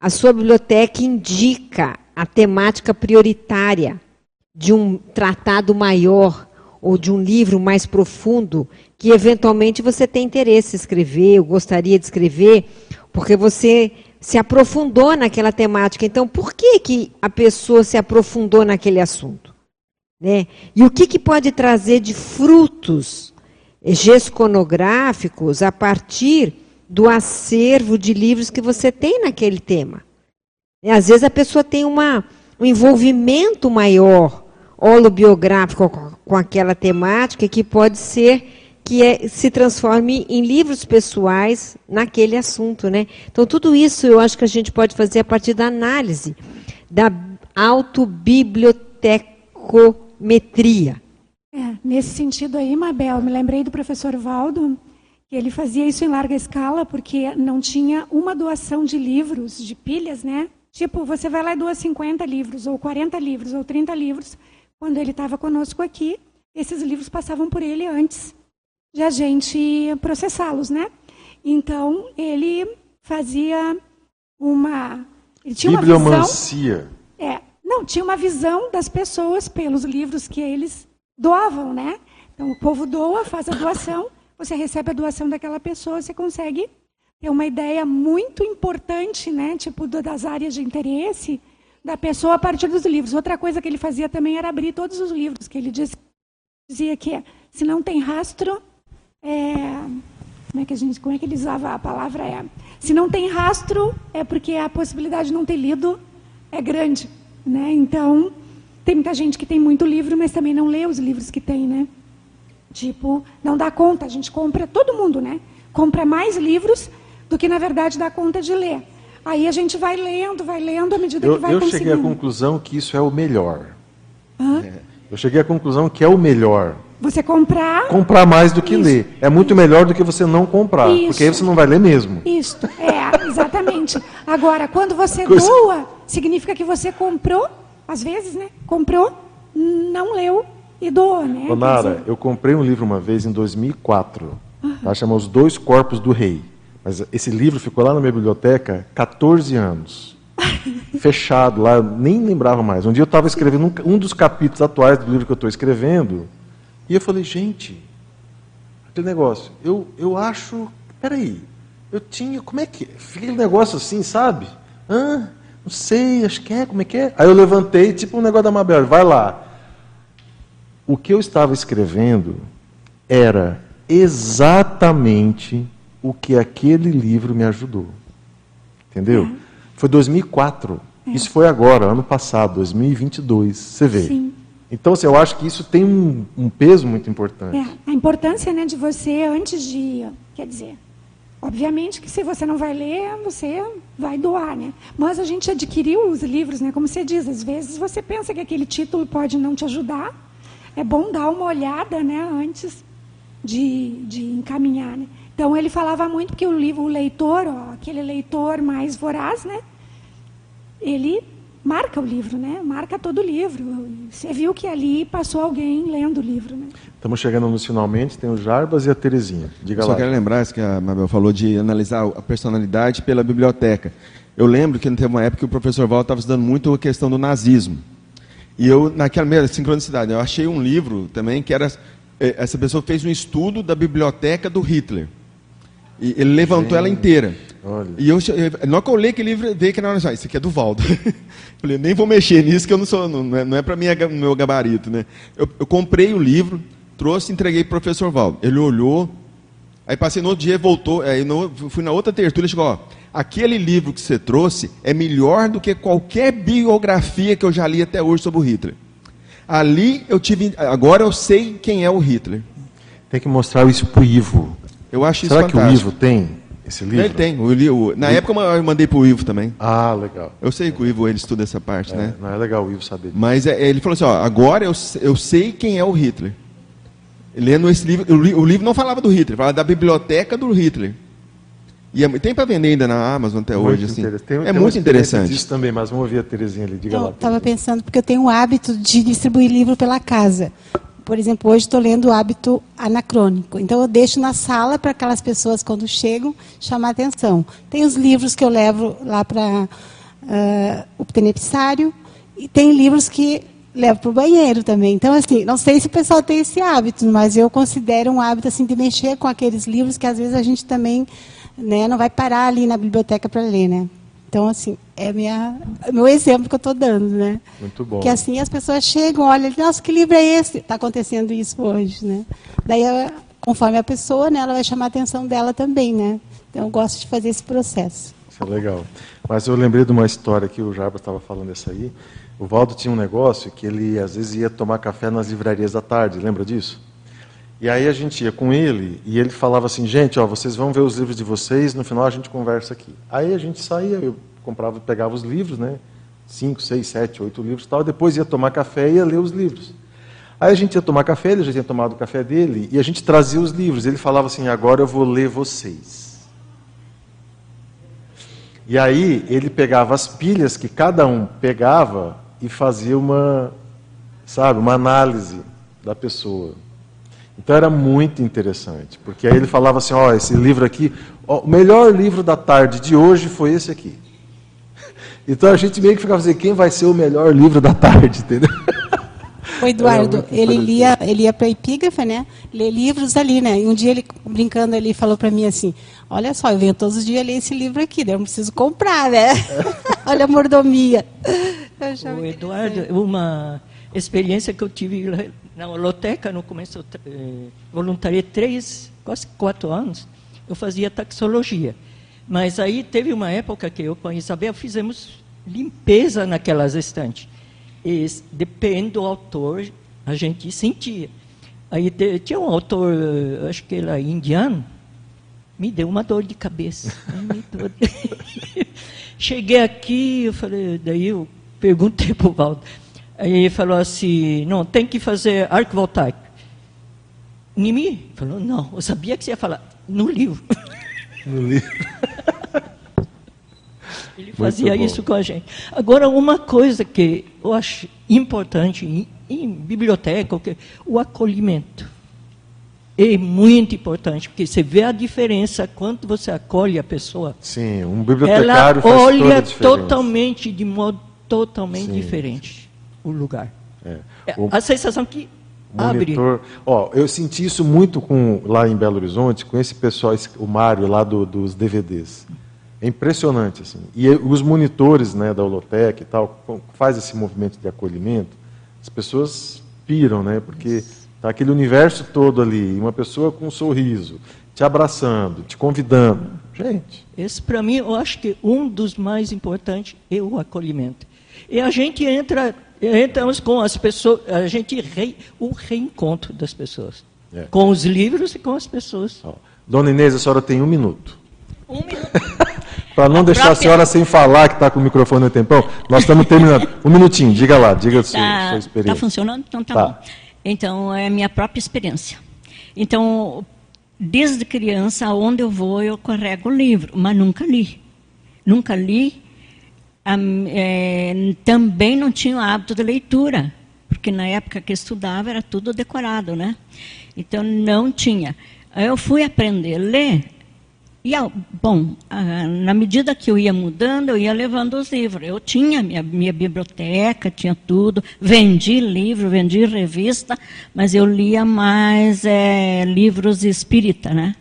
a sua biblioteca indica a temática prioritária de um tratado maior ou de um livro mais profundo que eventualmente você tem interesse em escrever, ou gostaria de escrever, porque você se aprofundou naquela temática. Então, por que, que a pessoa se aprofundou naquele assunto? Né? E o que, que pode trazer de frutos gesconográficos a partir do acervo de livros que você tem naquele tema? E, às vezes a pessoa tem uma, um envolvimento maior holobiográfico com aquela temática que pode ser que é, se transforme em livros pessoais naquele assunto, né? Então tudo isso eu acho que a gente pode fazer a partir da análise da autobibliotecometria. É, nesse sentido aí, Mabel, me lembrei do professor Valdo, que ele fazia isso em larga escala porque não tinha uma doação de livros, de pilhas, né? Tipo, você vai lá e doa 50 livros, ou 40 livros, ou 30 livros. Quando ele estava conosco aqui, esses livros passavam por ele antes de a gente processá-los, né? Então, ele fazia uma... Ele tinha uma visão... É, não, tinha uma visão das pessoas pelos livros que eles doavam, né? Então, o povo doa, faz a doação, você recebe a doação daquela pessoa, você consegue ter uma ideia muito importante, né? Tipo, das áreas de interesse da pessoa a partir dos livros. Outra coisa que ele fazia também era abrir todos os livros, que ele dizia que se não tem rastro, é, como é que a gente, como é que ele usava a palavra é, se não tem rastro é porque a possibilidade de não ter lido é grande, né? Então tem muita gente que tem muito livro, mas também não lê os livros que tem, né? Tipo, não dá conta. A gente compra, todo mundo, né? Compra mais livros do que, na verdade, dá conta de ler. Aí a gente vai lendo, vai lendo à medida eu, que vai Eu conseguindo. cheguei à conclusão que isso é o melhor. Hã? Eu cheguei à conclusão que é o melhor. Você comprar... Comprar mais do que ler. É muito melhor do que você não comprar. Isso. Porque aí você não vai ler mesmo. Isto, é, exatamente. Agora, quando você Coisa- doa, significa que você comprou, às vezes, né? Comprou, não leu e doou, né? Ô, Quer Nara, dizer, eu comprei um livro uma vez em 2004. Tá? Chama Os Dois Corpos do Rei. Mas esse livro ficou lá na minha biblioteca 14 anos. *laughs* Fechado lá, nem lembrava mais. Um dia eu estava escrevendo um, um dos capítulos atuais do livro que eu estou escrevendo. E eu falei, gente, aquele negócio, eu, eu acho. Peraí, eu tinha. Como é que. é? Fica aquele negócio assim, sabe? Hã? Não sei, acho que é, como é que é? Aí eu levantei, tipo um negócio da Mabel, vai lá. O que eu estava escrevendo era exatamente o que aquele livro me ajudou. Entendeu? Foi 2004. Isso foi agora, ano passado, 2022. Você vê. Sim. Então, assim, eu acho que isso tem um, um peso muito importante. É, a importância né, de você, antes de. Quer dizer, obviamente que se você não vai ler, você vai doar, né? Mas a gente adquiriu os livros, né? Como você diz, às vezes você pensa que aquele título pode não te ajudar. É bom dar uma olhada, né, antes de, de encaminhar, né? Então ele falava muito que o livro, o leitor, ó, aquele leitor mais voraz, né? Ele marca o livro, né? Marca todo o livro. Você viu que ali passou alguém lendo o livro, né? Estamos chegando nos finalmente, tem o Jarbas e a Terezinha. Diga Só lá. quero lembrar isso que a Mabel falou de analisar a personalidade pela biblioteca. Eu lembro que teve uma época que o professor Val estava estudando muito a questão do nazismo. E eu, naquela mesma sincronicidade, eu achei um livro também que era. eh, Essa pessoa fez um estudo da biblioteca do Hitler. E ele levantou ela inteira. Olha. E eu, eu- hora que eu li aquele livro, veio que na hora, ah, isso aqui é do Valdo. *laughs* Falei, nem vou mexer nisso, que eu não sou, não é, não é para mim meu gabarito, né? Eu, eu comprei o livro, trouxe e entreguei para o professor Valdo. Ele olhou, aí passei no outro dia, voltou, aí no- fui na outra tertúlia e chegou, ó, aquele livro que você trouxe é melhor do que qualquer biografia que eu já li até hoje sobre o Hitler. Ali eu tive, agora eu sei quem é o Hitler. Tem que mostrar isso pro Ivo. Eu acho isso Será que o fantástico. Ivo tem esse livro? Ele tem. o li- o- na época eu mandei para o Ivo também. Ah, legal. Eu sei que o Ivo ele estuda essa parte, É, né? Não é legal o Ivo saber disso. Mas é, ele falou assim: ó, agora eu, eu sei quem é o Hitler. Lendo esse livro, o, li- o livro não falava do Hitler, falava da biblioteca do Hitler. E é- tem para vender ainda na Amazon até Muito hoje, assim. tem- é tem muito interessante. disso também, mas vamos ouvir a Terezinha ali. Diga Eu lá. estava pensando, porque eu tenho o hábito de distribuir livro pela casa. Por exemplo, hoje estou lendo o hábito anacrônico. Então, eu deixo na sala para aquelas pessoas, quando chegam, chamar atenção. Tem os livros que eu levo lá para ah, o tenepsário, e tem livros que levo para o banheiro também. Então, assim, não sei se o pessoal tem esse hábito, mas eu considero um hábito assim de mexer com aqueles livros que às vezes a gente também né, não vai parar ali na biblioteca para ler, né? Então, assim, é minha, é meu exemplo que eu estou dando, né? Muito bom. Que assim as pessoas chegam, olham, nossa, que livro é esse? Está acontecendo isso hoje, né? Daí, conforme a pessoa, né, ela vai chamar a atenção dela também, né? Então, eu gosto de fazer esse processo. Isso é legal. Mas eu lembrei de uma história que o Jarbas estava falando essa aí. O Valdo tinha um negócio que ele às vezes ia tomar café nas livrarias da tarde, lembra disso? E aí a gente ia com ele e ele falava assim, gente, ó, vocês vão ver os livros de vocês, no final a gente conversa aqui. Aí a gente saía, eu comprava, pegava os livros, né? Cinco, seis, sete, oito livros e tal, depois ia tomar café e ia ler os livros. Aí a gente ia tomar café, ele já tinha tomado o café dele, e a gente trazia os livros. Ele falava assim, agora eu vou ler vocês. E aí ele pegava as pilhas que cada um pegava e fazia uma, sabe, uma análise da pessoa. Então era muito interessante, porque aí ele falava assim, ó, oh, esse livro aqui, ó, o melhor livro da tarde de hoje foi esse aqui. *laughs* Então a gente meio que ficava assim, quem vai ser o melhor livro da tarde, entendeu? O Eduardo, ele lia, ele ia para a epígrafa, né? Ler livros ali, né? E um dia ele, brincando ali, falou para mim assim: Olha só, eu venho todos os dias ler esse livro aqui, daí eu não preciso comprar, né? *laughs* Olha a mordomia. O Eduardo, uma experiência que eu tive na holoteca, no começo, eh, voluntariei três, quase quatro anos, eu fazia taxologia. Mas aí teve uma época que eu com a Isabel fizemos limpeza naquelas estantes. E depende do autor, a gente sentia. Aí tinha um autor, acho que era indiano, me deu uma dor de cabeça. *laughs* *laughs* Cheguei aqui, eu falei, daí eu perguntei para o Valdo. Aí ele falou assim, não, tem que fazer arco voltaico. Nimi falou, não, eu sabia que você ia falar, no livro. *laughs* No livro. *laughs* Ele fazia isso com a gente. Agora, uma coisa que eu acho importante em, em biblioteca, o acolhimento. É muito importante, porque você vê a diferença quando você acolhe a pessoa. Sim, um bibliotecário ela olha totalmente, de modo totalmente Sim. diferente o lugar. É. é o... A sensação que Monitor. Abre. Ó, eu senti isso muito com lá em Belo Horizonte, com esse pessoal, esse, o Mário lá do, dos DVDs. É impressionante assim. E os monitores, né, da Holotec e tal, faz esse movimento de acolhimento. As pessoas piram, né? Porque tá aquele universo todo ali, uma pessoa com um sorriso, te abraçando, te convidando. Gente. Esse para mim, eu acho que um dos mais importantes é o acolhimento. E a gente entra entramos com as pessoas, a gente re, o reencontro das pessoas. É. Com os livros e com as pessoas. Dona Inês, a senhora tem um minuto. Um minuto. *laughs* Para não a deixar própria... a senhora sem falar, que está com o microfone no tempão, nós estamos terminando. Um minutinho, diga lá, diga a sua, tá, sua experiência. Está funcionando? Então tá, tá bom. Então, é a minha própria experiência. Então, desde criança, onde eu vou, eu carrego o livro, mas nunca li. Nunca li é, também não tinha o hábito de leitura, porque na época que estudava era tudo decorado, né? Então não tinha. Eu fui aprender a ler e, bom, na medida que eu ia mudando, eu ia levando os livros. Eu tinha minha, minha biblioteca, tinha tudo. Vendi livro, vendi revista, mas eu lia mais é, livros espírita, né?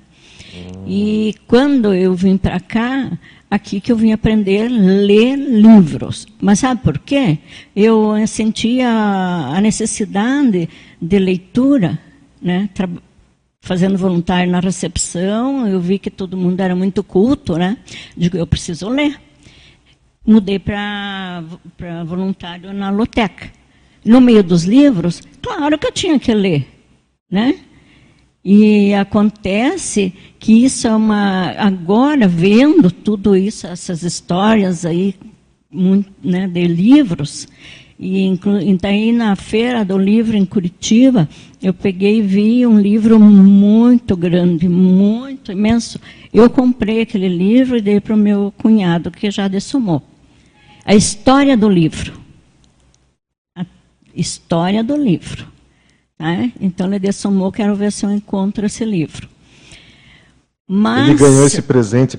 Hum. E quando eu vim para cá, aqui que eu vim aprender a ler livros. Mas sabe por quê? Eu sentia a necessidade de leitura, né? fazendo voluntário na recepção, eu vi que todo mundo era muito culto, né? Digo, eu preciso ler. Mudei para voluntário na loteca. No meio dos livros, claro que eu tinha que ler, né? E acontece que isso é uma. Agora, vendo tudo isso, essas histórias aí, muito, né, de livros, e então aí na feira do livro em Curitiba, eu peguei e vi um livro muito grande, muito imenso. Eu comprei aquele livro e dei para o meu cunhado, que já dessumou. A história do livro. A história do livro. Né? Então ele dessumou, quero ver se eu encontro esse livro. Mas... Ele ganhou esse presente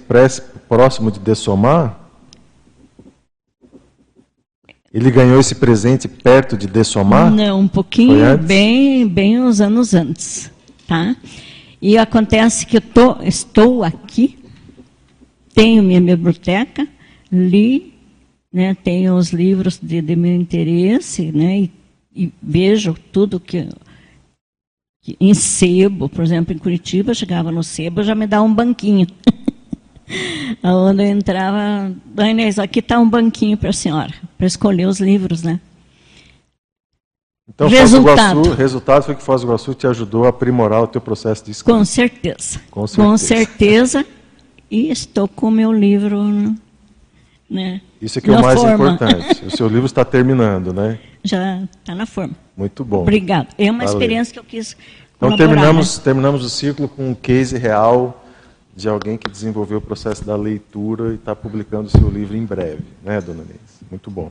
próximo de dessomar? Ele ganhou esse presente perto de dessomar? Não, um pouquinho, bem, bem uns anos antes. Tá? E acontece que eu tô, estou aqui, tenho minha biblioteca, li, né, tenho os livros de, de meu interesse, né, e, e vejo tudo que em sebo, por exemplo, em Curitiba, chegava no sebo, já me dá um banquinho. *laughs* Onde eu entrava, Dona Inês, aqui está um banquinho para a senhora, para escolher os livros, né? Então, resultado. Foz resultado foi que Foz do Iguaçu te ajudou a aprimorar o teu processo de escrita. Com certeza. Com certeza. Com certeza. E estou com o meu livro, né? Isso aqui é o mais forma. importante. O seu livro está terminando, né? Já está na forma. Muito bom. Obrigado. É uma Valeu. experiência que eu quis Então terminamos, né? terminamos o ciclo com um case real de alguém que desenvolveu o processo da leitura e está publicando seu livro em breve, né, dona Neise? Muito bom.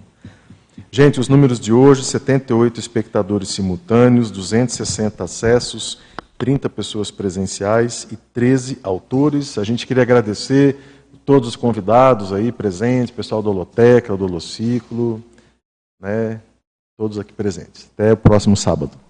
Gente, os números de hoje: 78 espectadores simultâneos, 260 acessos, 30 pessoas presenciais e 13 autores. A gente queria agradecer todos os convidados aí presentes, pessoal do Holoteca, do Holociclo, né, todos aqui presentes. Até o próximo sábado.